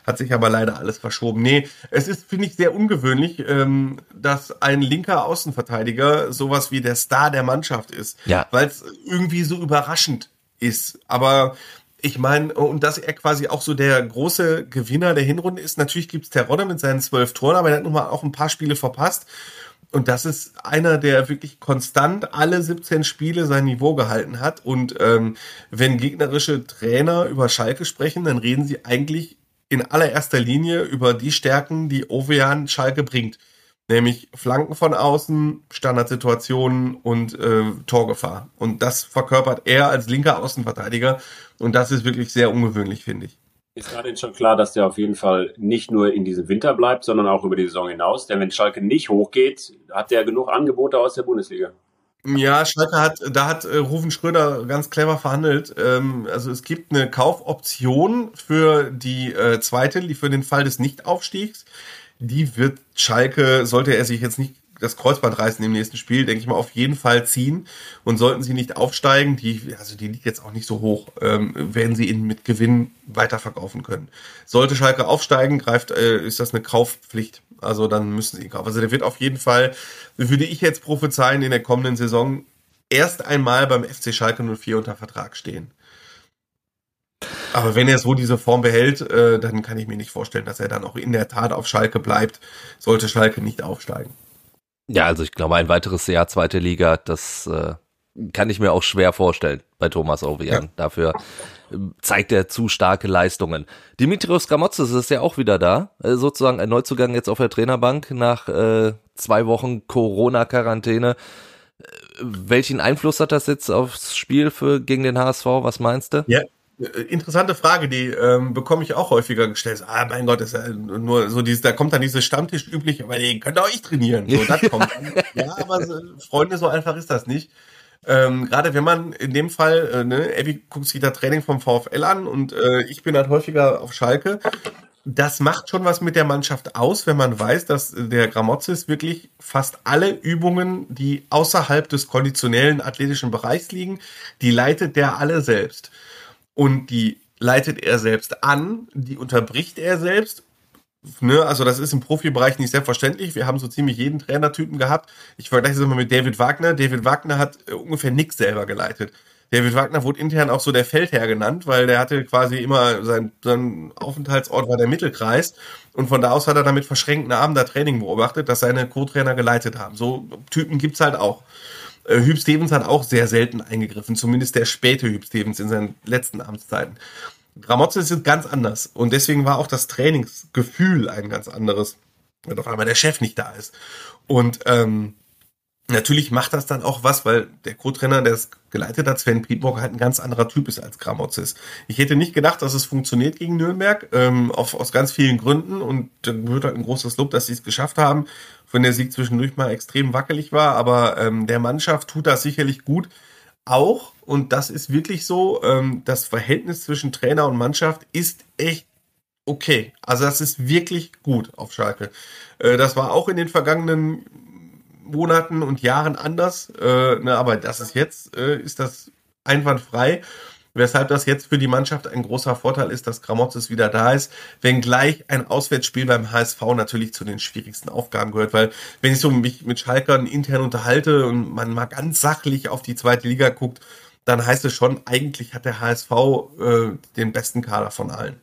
Hat sich aber leider alles verschoben. Nee, es ist, finde ich, sehr ungewöhnlich, ähm, dass ein linker Außenverteidiger sowas wie der Star der Mannschaft ist. Ja. Weil es irgendwie so überraschend ist. Aber ich meine, und dass er quasi auch so der große Gewinner der Hinrunde ist. Natürlich gibt's Terodde mit seinen zwölf Toren, aber er hat nun mal auch ein paar Spiele verpasst. Und das ist einer, der wirklich konstant alle 17 Spiele sein Niveau gehalten hat. Und ähm, wenn gegnerische Trainer über Schalke sprechen, dann reden sie eigentlich in allererster Linie über die Stärken, die Ovean Schalke bringt. Nämlich Flanken von außen, Standardsituationen und äh, Torgefahr. Und das verkörpert er als linker Außenverteidiger und das ist wirklich sehr ungewöhnlich, finde ich. Ist gerade schon klar, dass der auf jeden Fall nicht nur in diesem Winter bleibt, sondern auch über die Saison hinaus. Denn wenn Schalke nicht hochgeht, hat der genug Angebote aus der Bundesliga. Ja, Schalke hat, da hat äh, Rufen Schröder ganz clever verhandelt. Ähm, also es gibt eine Kaufoption für die äh, zweite, für den Fall des Nichtaufstiegs. Die wird Schalke, sollte er sich jetzt nicht das Kreuzband reißen im nächsten Spiel, denke ich mal, auf jeden Fall ziehen. Und sollten sie nicht aufsteigen, die, also die liegt jetzt auch nicht so hoch, ähm, werden sie ihn mit Gewinn weiterverkaufen können. Sollte Schalke aufsteigen, greift, äh, ist das eine Kaufpflicht. Also dann müssen sie ihn kaufen. Also der wird auf jeden Fall, würde ich jetzt prophezeien, in der kommenden Saison erst einmal beim FC Schalke 04 unter Vertrag stehen. Aber wenn er so diese Form behält, äh, dann kann ich mir nicht vorstellen, dass er dann auch in der Tat auf Schalke bleibt, sollte Schalke nicht aufsteigen. Ja, also ich glaube, ein weiteres Jahr zweite Liga, das äh, kann ich mir auch schwer vorstellen bei Thomas Ovian. Ja. Dafür äh, zeigt er zu starke Leistungen. Dimitrios Gramotzes ist ja auch wieder da, äh, sozusagen ein Neuzugang jetzt auf der Trainerbank nach äh, zwei Wochen Corona-Quarantäne. Welchen Einfluss hat das jetzt aufs Spiel für gegen den HSV? Was meinst du? Ja, interessante Frage, die ähm, bekomme ich auch häufiger gestellt. Ah, mein Gott, ist ja nur so dieses, da kommt dann dieses Stammtisch üblich, aber den könnt ihr euch trainieren. So, das kommt dann. Ja, aber so, Freunde, so einfach ist das nicht. Ähm, Gerade wenn man in dem Fall, äh, ne, Evi guckt sich das Training vom VfL an und äh, ich bin halt häufiger auf Schalke. Das macht schon was mit der Mannschaft aus, wenn man weiß, dass der Gramozis wirklich fast alle Übungen, die außerhalb des konditionellen athletischen Bereichs liegen, die leitet der alle selbst und die leitet er selbst an, die unterbricht er selbst. Ne, also das ist im Profibereich nicht selbstverständlich. Wir haben so ziemlich jeden Trainertypen gehabt. Ich vergleiche es immer mit David Wagner. David Wagner hat äh, ungefähr nichts selber geleitet. David Wagner wurde intern auch so der Feldherr genannt, weil der hatte quasi immer sein, sein Aufenthaltsort war der Mittelkreis und von da aus hat er damit verschränkten Armen da Training beobachtet, dass seine Co-Trainer geleitet haben. So Typen gibt's halt auch. Äh, Hüb Stevens hat auch sehr selten eingegriffen, zumindest der späte Hüb Stevens in seinen letzten Amtszeiten. Ramotze ist ganz anders und deswegen war auch das Trainingsgefühl ein ganz anderes, wenn auf einmal der Chef nicht da ist. Und ähm, natürlich macht das dann auch was, weil der Co-Trainer, der es geleitet hat, Sven Pietburg, halt ein ganz anderer Typ ist als Gramotzes. Ich hätte nicht gedacht, dass es funktioniert gegen Nürnberg, ähm, auf, aus ganz vielen Gründen und da gehört halt ein großes Lob, dass sie es geschafft haben wenn der Sieg zwischendurch mal extrem wackelig war, aber ähm, der Mannschaft tut das sicherlich gut. Auch, und das ist wirklich so, ähm, das Verhältnis zwischen Trainer und Mannschaft ist echt okay. Also das ist wirklich gut auf Schalke. Äh, das war auch in den vergangenen Monaten und Jahren anders, äh, ne, aber das ist jetzt, äh, ist das einwandfrei. Weshalb das jetzt für die Mannschaft ein großer Vorteil ist, dass Gramotzes wieder da ist, wenngleich ein Auswärtsspiel beim HSV natürlich zu den schwierigsten Aufgaben gehört, weil wenn ich so mich mit Schalkern intern unterhalte und man mal ganz sachlich auf die zweite Liga guckt, dann heißt es schon, eigentlich hat der HSV äh, den besten Kader von allen.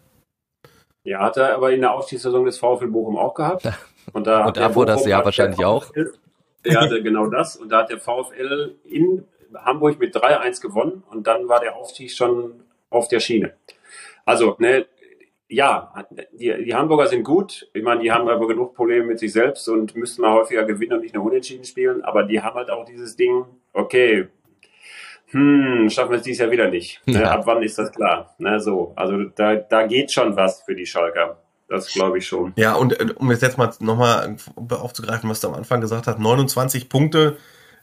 Ja, hat er aber in der Aufstiegssaison des VfL Bochum auch gehabt. Und da und davor das Jahr wahrscheinlich auch. Er hatte genau das. Und da hat der VfL in Hamburg mit 3-1 gewonnen und dann war der Aufstieg schon auf der Schiene. Also, ne, ja, die, die Hamburger sind gut. Ich meine, die haben aber genug Probleme mit sich selbst und müssten mal häufiger gewinnen und nicht nur unentschieden spielen. Aber die haben halt auch dieses Ding, okay, hm, schaffen wir es dieses Jahr wieder nicht. Ne, Ab wann ist das klar? Ne, so, also da, da geht schon was für die Schalker. Das glaube ich schon. Ja, und äh, um jetzt mal nochmal aufzugreifen, was du am Anfang gesagt hast, 29 Punkte,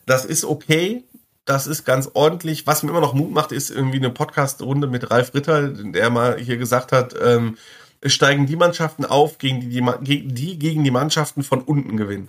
das ist okay. Das ist ganz ordentlich. Was mir immer noch Mut macht, ist irgendwie eine Podcast-Runde mit Ralf Ritter, der mal hier gesagt hat, ähm, steigen die Mannschaften auf, gegen die, die, die gegen die Mannschaften von unten gewinnen.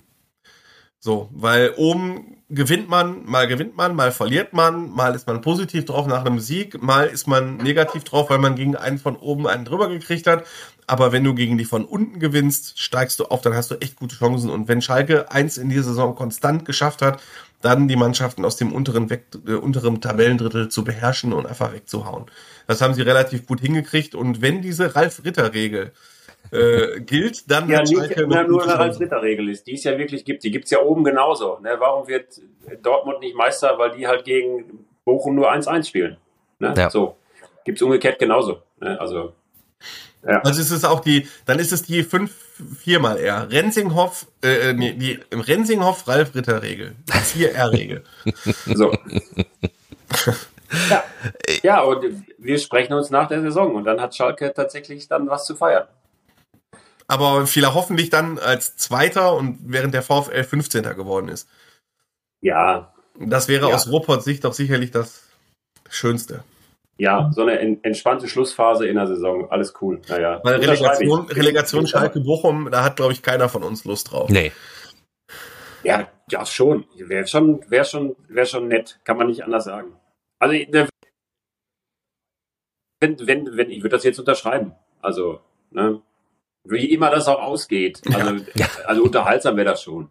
So, weil oben gewinnt man, mal gewinnt man, mal verliert man, mal ist man positiv drauf nach einem Sieg, mal ist man negativ drauf, weil man gegen einen von oben einen drüber gekriegt hat. Aber wenn du gegen die von unten gewinnst, steigst du auf, dann hast du echt gute Chancen. Und wenn Schalke eins in dieser Saison konstant geschafft hat, dann die Mannschaften aus dem unteren, Weg, äh, unteren Tabellendrittel zu beherrschen und einfach wegzuhauen. Das haben sie relativ gut hingekriegt. Und wenn diese Ralf-Ritter-Regel äh, gilt, dann ja, nicht na, nur eine Ralf-Ritter-Regel ist, die es ja wirklich gibt. Die gibt es ja oben genauso. Ne? Warum wird Dortmund nicht Meister? Weil die halt gegen Bochum nur 1-1 spielen. Ne? Ja. So. Gibt es umgekehrt genauso. Ne? Also Ja. Also ist es auch die, dann ist es die fünf, viermal R. Rensinghoff, äh, nee, die Rensinghoff Ralf Ritter Regel. Die 4R Regel. so. ja. ja, und wir sprechen uns nach der Saison und dann hat Schalke tatsächlich dann was zu feiern. Aber vielleicht hoffentlich dann als Zweiter und während der VfL 15. geworden ist. Ja. Das wäre ja. aus Ruhrpots Sicht doch sicherlich das Schönste. Ja, so eine entspannte Schlussphase in der Saison, alles cool. Naja. Weil Relegation, Relegation Schalke Bochum, da hat, glaube ich, keiner von uns Lust drauf. Nee. Ja, ja, schon. Wäre schon, wäre schon, wäre schon nett. Kann man nicht anders sagen. Also, wenn, wenn, wenn, ich würde das jetzt unterschreiben. Also, ne, wie immer das auch ausgeht. Also, ja. also unterhaltsam wäre das schon.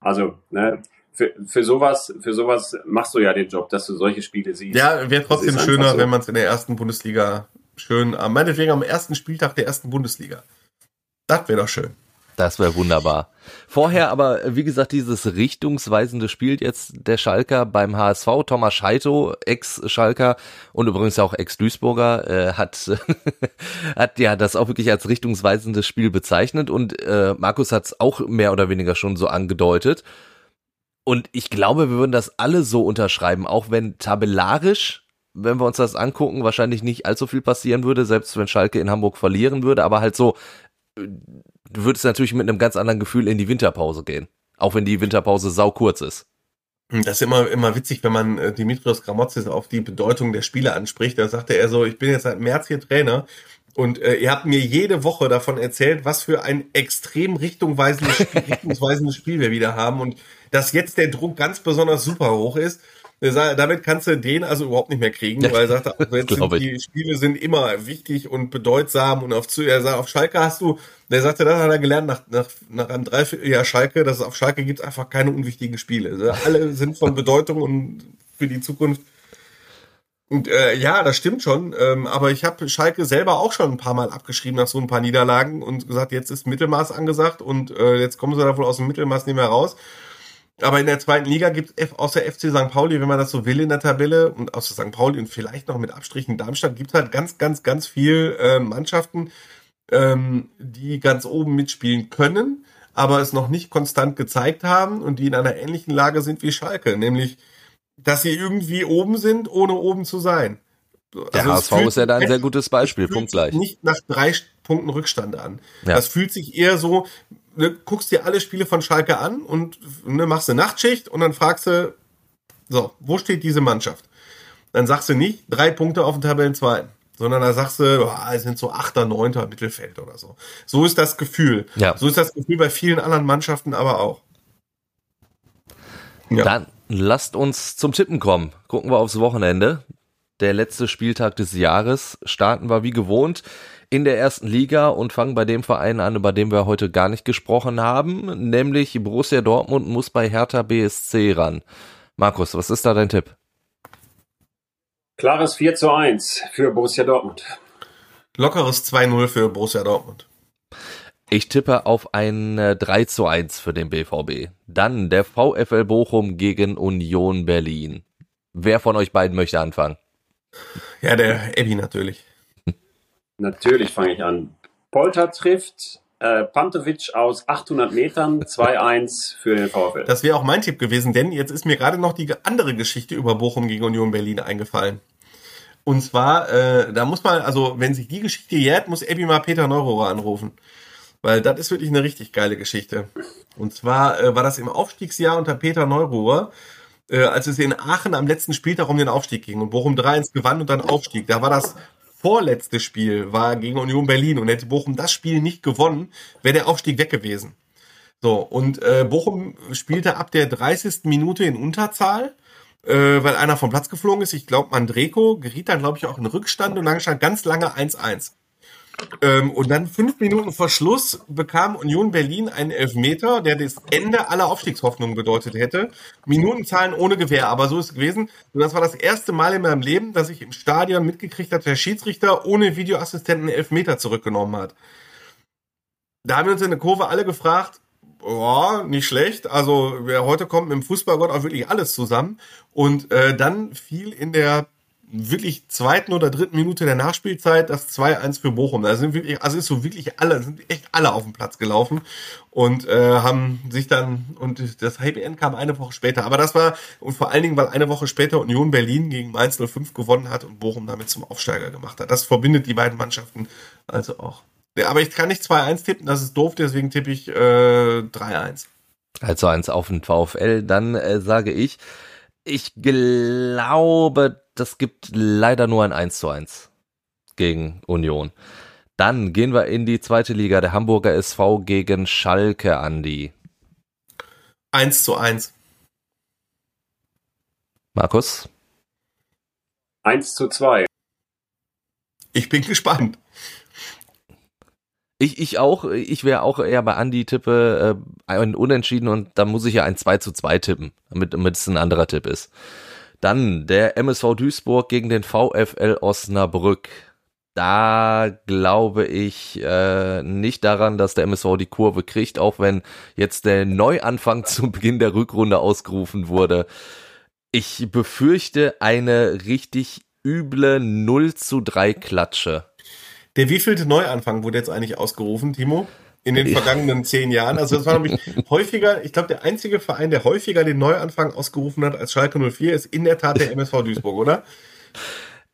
Also, ne, für, für sowas, für sowas machst du ja den Job, dass du solche Spiele siehst. Ja, wäre trotzdem schöner, so. wenn man es in der ersten Bundesliga schön, äh, meinetwegen am ersten Spieltag der ersten Bundesliga. Das wäre doch schön. Das wäre wunderbar. Vorher aber, wie gesagt, dieses richtungsweisende Spiel jetzt der Schalker beim HSV. Thomas Scheito, Ex-Schalker und übrigens auch Ex-Duisburger, äh, hat, hat ja das auch wirklich als richtungsweisendes Spiel bezeichnet und äh, Markus hat es auch mehr oder weniger schon so angedeutet. Und ich glaube, wir würden das alle so unterschreiben, auch wenn tabellarisch, wenn wir uns das angucken, wahrscheinlich nicht allzu viel passieren würde, selbst wenn Schalke in Hamburg verlieren würde, aber halt so, du würdest natürlich mit einem ganz anderen Gefühl in die Winterpause gehen. Auch wenn die Winterpause sau kurz ist. Das ist immer, immer witzig, wenn man äh, Dimitrios Gramotzis auf die Bedeutung der Spiele anspricht. Da sagte er so, ich bin jetzt seit März hier Trainer und äh, ihr habt mir jede Woche davon erzählt, was für ein extrem richtungsweisendes richtungsweisendes Spiel wir wieder haben und dass jetzt der Druck ganz besonders super hoch ist. Damit kannst du den also überhaupt nicht mehr kriegen, weil er sagte, also jetzt sind, die Spiele sind immer wichtig und bedeutsam und auf, er sagt, auf Schalke hast du, der sagte, das hat er gelernt nach, nach, nach einem Dreivierteljahr Schalke, dass es auf Schalke gibt einfach keine unwichtigen Spiele. Also alle sind von Bedeutung und für die Zukunft und äh, ja, das stimmt schon. Ähm, aber ich habe Schalke selber auch schon ein paar Mal abgeschrieben nach so ein paar Niederlagen und gesagt, jetzt ist Mittelmaß angesagt und äh, jetzt kommen sie da wohl aus dem Mittelmaß nicht mehr raus. Aber in der zweiten Liga gibt es außer FC St. Pauli, wenn man das so will in der Tabelle, und außer St. Pauli und vielleicht noch mit Abstrichen Darmstadt, gibt es halt ganz, ganz, ganz viel äh, Mannschaften, ähm, die ganz oben mitspielen können, aber es noch nicht konstant gezeigt haben und die in einer ähnlichen Lage sind wie Schalke, nämlich dass sie irgendwie oben sind, ohne oben zu sein. Der also HSV ist ja da ein sehr gutes Beispiel, Punkt gleich. Nicht nach drei Punkten Rückstand an. Ja. Das fühlt sich eher so, ne, guckst dir alle Spiele von Schalke an und ne, machst eine Nachtschicht und dann fragst du, so, wo steht diese Mannschaft? Dann sagst du nicht drei Punkte auf dem Tabellenzweiten, sondern da sagst du, oh, es sind so achter, neunter Mittelfeld oder so. So ist das Gefühl. Ja. So ist das Gefühl bei vielen anderen Mannschaften aber auch. Ja. Dann lasst uns zum Tippen kommen. Gucken wir aufs Wochenende. Der letzte Spieltag des Jahres starten wir wie gewohnt in der ersten Liga und fangen bei dem Verein an, über den wir heute gar nicht gesprochen haben, nämlich Borussia Dortmund muss bei Hertha BSC ran. Markus, was ist da dein Tipp? Klares 4 zu 1 für Borussia Dortmund. Lockeres 2-0 für Borussia Dortmund. Ich tippe auf ein 3 äh, zu 1 für den BVB. Dann der VfL Bochum gegen Union Berlin. Wer von euch beiden möchte anfangen? Ja, der Ebi natürlich. Natürlich fange ich an. Polter trifft äh, Pantovic aus 800 Metern 2-1 für den VfL. Das wäre auch mein Tipp gewesen, denn jetzt ist mir gerade noch die andere Geschichte über Bochum gegen Union Berlin eingefallen. Und zwar, äh, da muss man, also wenn sich die Geschichte jährt, muss Ebi mal Peter Neurohrer anrufen. Weil das ist wirklich eine richtig geile Geschichte. Und zwar äh, war das im Aufstiegsjahr unter Peter Neururer, äh, als es in Aachen am letzten Spieltag um den Aufstieg ging und Bochum 3-1 gewann und dann Aufstieg. Da war das vorletzte Spiel, war gegen Union Berlin und hätte Bochum das Spiel nicht gewonnen, wäre der Aufstieg weg gewesen. So, und äh, Bochum spielte ab der 30. Minute in Unterzahl, äh, weil einer vom Platz geflogen ist. Ich glaube, Mandreko geriet dann, glaube ich, auch in Rückstand und dann stand ganz lange 1-1. Ähm, und dann fünf Minuten vor Schluss bekam Union Berlin einen Elfmeter, der das Ende aller Aufstiegshoffnungen bedeutet hätte. Minutenzahlen ohne Gewehr, aber so ist es gewesen. Und das war das erste Mal in meinem Leben, dass ich im Stadion mitgekriegt habe, der Schiedsrichter ohne Videoassistenten Elfmeter zurückgenommen hat. Da haben wir uns in der Kurve alle gefragt, ja, nicht schlecht. Also wer heute kommt mit dem Fußballgott auch wirklich alles zusammen. Und äh, dann fiel in der wirklich zweiten oder dritten Minute der Nachspielzeit das 2-1 für Bochum. Da sind wirklich, also ist so wirklich alle, sind echt alle auf den Platz gelaufen und äh, haben sich dann, und das Happy End kam eine Woche später. Aber das war, und vor allen Dingen, weil eine Woche später Union Berlin gegen Mainz 05 gewonnen hat und Bochum damit zum Aufsteiger gemacht hat. Das verbindet die beiden Mannschaften also auch. Ja, aber ich kann nicht 2-1 tippen, das ist doof, deswegen tippe ich äh, 3-1. Also eins auf den VfL, dann äh, sage ich, ich glaube, das gibt leider nur ein 1 zu 1 gegen Union. Dann gehen wir in die zweite Liga, der Hamburger SV gegen Schalke, Andi. 1 zu 1. Markus? 1 zu 2. Ich bin gespannt. Ich, ich auch, ich wäre auch eher bei Andi tippe äh, ein Unentschieden und da muss ich ja ein 2 zu 2 tippen, damit, damit es ein anderer Tipp ist. Dann der MSV Duisburg gegen den VfL Osnabrück. Da glaube ich äh, nicht daran, dass der MSV die Kurve kriegt, auch wenn jetzt der Neuanfang zu Beginn der Rückrunde ausgerufen wurde. Ich befürchte eine richtig üble 0 zu 3 Klatsche. Der wievielte Neuanfang wurde jetzt eigentlich ausgerufen, Timo? In den vergangenen zehn Jahren. Also das war nämlich häufiger, ich glaube, der einzige Verein, der häufiger den Neuanfang ausgerufen hat als Schalke 04, ist in der Tat der MSV Duisburg, oder?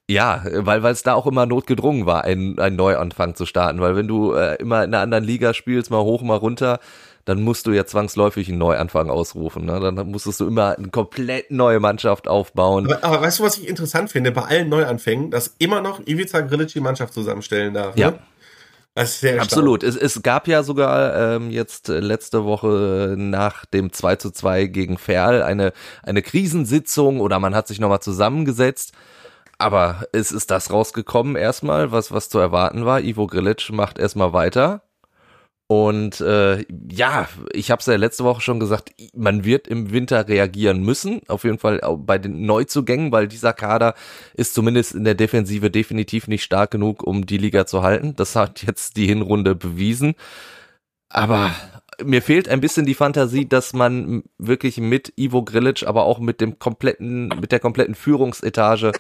Ja, weil es da auch immer notgedrungen war, einen, einen Neuanfang zu starten. Weil wenn du äh, immer in einer anderen Liga spielst, mal hoch, mal runter, dann musst du ja zwangsläufig einen Neuanfang ausrufen. Ne? Dann musstest du immer eine komplett neue Mannschaft aufbauen. Aber, aber weißt du, was ich interessant finde bei allen Neuanfängen, dass immer noch Ivica Grilic die Mannschaft zusammenstellen darf. Ja. Das ist sehr Absolut. Es, es gab ja sogar ähm, jetzt äh, letzte Woche nach dem 2 zu 2 gegen Ferl eine, eine Krisensitzung oder man hat sich nochmal zusammengesetzt. Aber es ist das rausgekommen erstmal, was, was zu erwarten war. Ivo Grilic macht erstmal weiter. Und äh, ja, ich habe es ja letzte Woche schon gesagt, man wird im Winter reagieren müssen, auf jeden Fall bei den Neuzugängen, weil dieser Kader ist zumindest in der Defensive definitiv nicht stark genug, um die Liga zu halten. Das hat jetzt die Hinrunde bewiesen. Aber mir fehlt ein bisschen die Fantasie, dass man wirklich mit Ivo Grilic, aber auch mit dem kompletten, mit der kompletten Führungsetage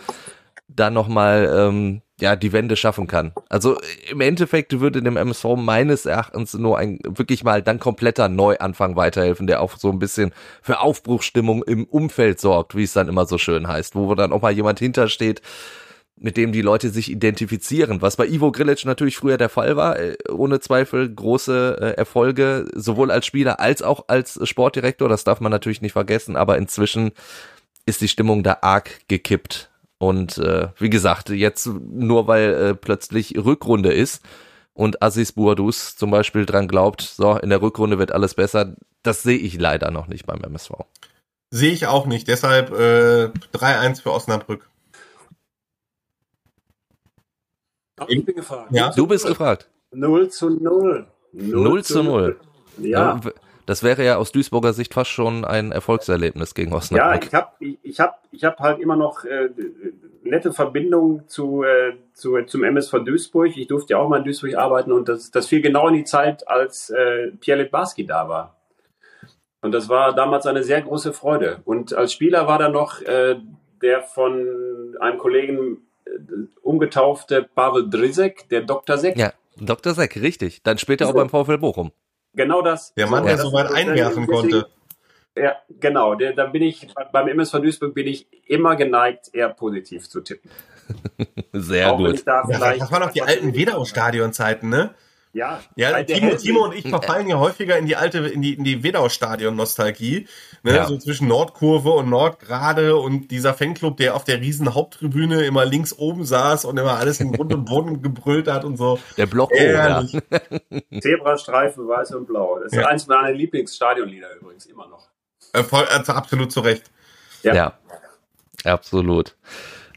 da nochmal ähm, ja, die Wende schaffen kann. Also im Endeffekt würde dem MSV meines Erachtens nur ein wirklich mal dann kompletter Neuanfang weiterhelfen, der auch so ein bisschen für Aufbruchsstimmung im Umfeld sorgt, wie es dann immer so schön heißt, wo dann auch mal jemand hintersteht, mit dem die Leute sich identifizieren, was bei Ivo Grilic natürlich früher der Fall war, äh, ohne Zweifel große äh, Erfolge, sowohl als Spieler als auch als Sportdirektor, das darf man natürlich nicht vergessen, aber inzwischen ist die Stimmung da arg gekippt und äh, wie gesagt, jetzt nur weil äh, plötzlich Rückrunde ist und Aziz Bouadouz zum Beispiel dran glaubt, so in der Rückrunde wird alles besser, das sehe ich leider noch nicht beim MSV. Sehe ich auch nicht, deshalb äh, 3-1 für Osnabrück. Ich bin gefragt. Ja. Du bist gefragt. 0 zu 0. 0, 0 zu 0. 0. Ja. ja. Das wäre ja aus Duisburger Sicht fast schon ein Erfolgserlebnis gegen Osnabrück. Ja, ich habe ich hab, ich hab halt immer noch äh, nette Verbindungen zu, äh, zu, zum MSV Duisburg. Ich durfte ja auch mal in Duisburg arbeiten und das, das fiel genau in die Zeit, als äh, Pierre Litbarski da war. Und das war damals eine sehr große Freude. Und als Spieler war da noch äh, der von einem Kollegen äh, umgetaufte Pavel Drizek, der Dr. Sek. Ja, Dr. Sek, richtig. Dann später auch beim VfL Bochum. Genau das. Der Mann, so, der so weit einwerfen konnte. Ja, genau. Der, da bin ich beim MSV Duisburg bin ich immer geneigt, eher positiv zu tippen. Sehr Auch gut. Ja, das waren noch die alten Wedau-Stadion-Zeiten, ne? Ja, Ja, Timo, Timo und ich verfallen ja häufiger in die alte, in die, in die Wedau-Stadion-Nostalgie. Ne? Ja. So zwischen Nordkurve und Nordgrade und dieser Fanclub, der auf der riesen Haupttribüne immer links oben saß und immer alles in Grund und Boden gebrüllt hat und so. Der Block O, ja. Ehrlich. Zebrastreifen, weiß und blau. Das ist Ja. eins meiner Lieblingsstadionlieder übrigens immer noch. Äh, voll, also absolut zu Recht. Ja. Ja, absolut.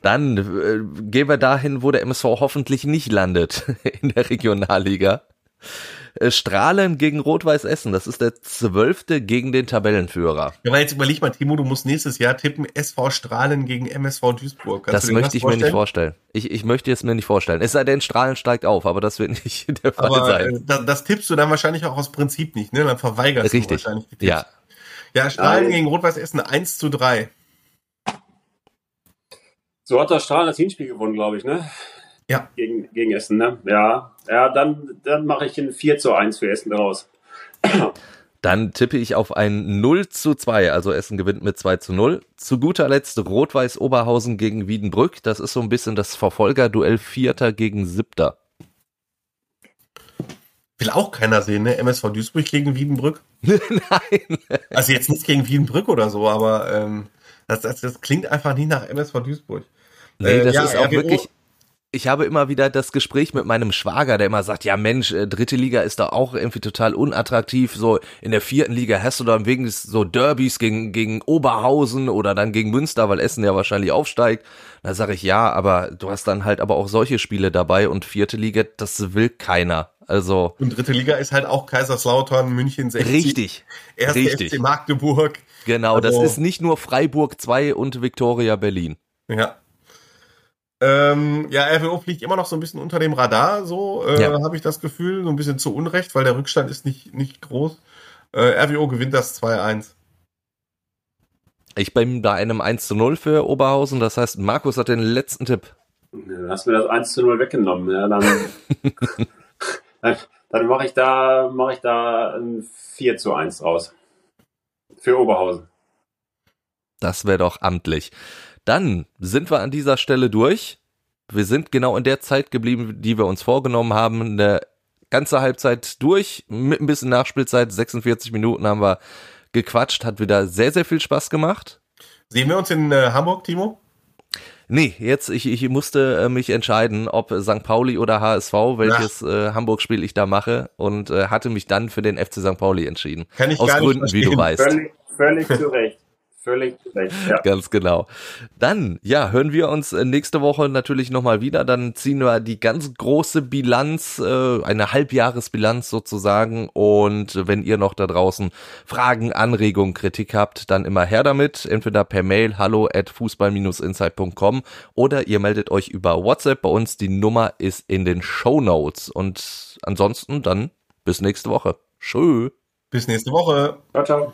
Dann äh, gehen wir dahin, wo der MSV hoffentlich nicht landet in der Regionalliga. Äh, Strahlen gegen Rot-Weiß Essen, das ist der zwölfte gegen den Tabellenführer. Ja, aber jetzt überleg mal, Timo, du musst nächstes Jahr tippen SV Strahlen gegen MSV Duisburg. Kannst das möchte ich mir nicht vorstellen. Ich, ich möchte es mir nicht vorstellen. Es sei denn, Strahlen steigt auf, aber das wird nicht der Fall Aber sein. äh, das, das tippst du dann wahrscheinlich auch aus Prinzip nicht, ne? Dann verweigerst Richtig. du wahrscheinlich die Tipps. Ja, Ja, Strahlen Nein. gegen Rot-Weiß Essen 1 zu 3. So hat das Strahlen das Hinspiel gewonnen, glaube ich, ne? Ja. Gegen, gegen Essen, ne? Ja. Ja, dann, dann mache ich ein 4 zu 1 für Essen raus. Dann tippe ich auf ein 0 zu 2, also Essen gewinnt mit 2 zu 0. Zu guter Letzt Rot-Weiß Oberhausen gegen Wiedenbrück. Das ist so ein bisschen das Verfolgerduell Vierter gegen Siebter. Will auch keiner sehen, ne? MSV Duisburg gegen Wiedenbrück. Nein. Also jetzt nicht gegen Wiedenbrück oder so, aber ähm, das, das, das klingt einfach nicht nach MSV Duisburg. Nee, Äh, das ja, ist auch RWO wirklich. Ich habe immer wieder das Gespräch mit meinem Schwager, der immer sagt, ja Mensch, äh, dritte Liga ist da auch irgendwie total unattraktiv. So in der vierten Liga hast du dann wegen so Derbys gegen, gegen Oberhausen oder dann gegen Münster, weil Essen ja wahrscheinlich aufsteigt. Da sage ich ja, aber du hast dann halt aber auch solche Spiele dabei und vierte Liga, das will keiner. Also Und dritte Liga ist halt auch Kaiserslautern, München 60. richtig, Erste richtig. FC Magdeburg. Genau. Das Also- ist nicht nur Freiburg 2 und Viktoria Berlin. Ja. Ähm, ja, RWO fliegt immer noch so ein bisschen unter dem Radar, so äh, Ja. habe ich das Gefühl, so ein bisschen zu Unrecht, weil der Rückstand ist nicht, nicht groß. Äh, RWO gewinnt das 2-1. Ich bin bei einem 1 zu 0 für Oberhausen. Das heißt, Markus hat den letzten Tipp. Du hast mir das 1 zu 0 weggenommen. Ja, dann dann, dann mache ich da, mache ich da ein 4 zu 1 draus. Für Oberhausen. Das wäre doch amtlich. Dann sind wir an dieser Stelle durch. Wir sind genau in der Zeit geblieben, die wir uns vorgenommen haben. Eine ganze Halbzeit durch, mit ein bisschen Nachspielzeit. 46 Minuten haben wir gequatscht. Hat wieder sehr, sehr viel Spaß gemacht. Sehen wir uns in äh, Hamburg, Timo? Nee, jetzt, ich, ich musste äh, mich entscheiden, ob St. Pauli oder HSV, welches äh, Hamburg-Spiel ich da mache und äh, hatte mich dann für den FC St. Pauli entschieden. Kann ich Aus gar nicht Gründen, wie du weißt. Völlig, völlig zu Recht. Völlig Recht, ja. Ganz genau. Dann, ja, hören wir uns äh, nächste Woche natürlich nochmal wieder. Dann ziehen wir die ganz große Bilanz, äh, eine Halbjahresbilanz sozusagen. Und wenn ihr noch da draußen Fragen, Anregungen, Kritik habt, dann immer her damit. Entweder per Mail hallo at fußball-insight.com oder ihr meldet euch über WhatsApp bei uns. Die Nummer ist in den Show Notes. Und ansonsten dann bis nächste Woche. Tschö. Bis nächste Woche. Ciao, ciao.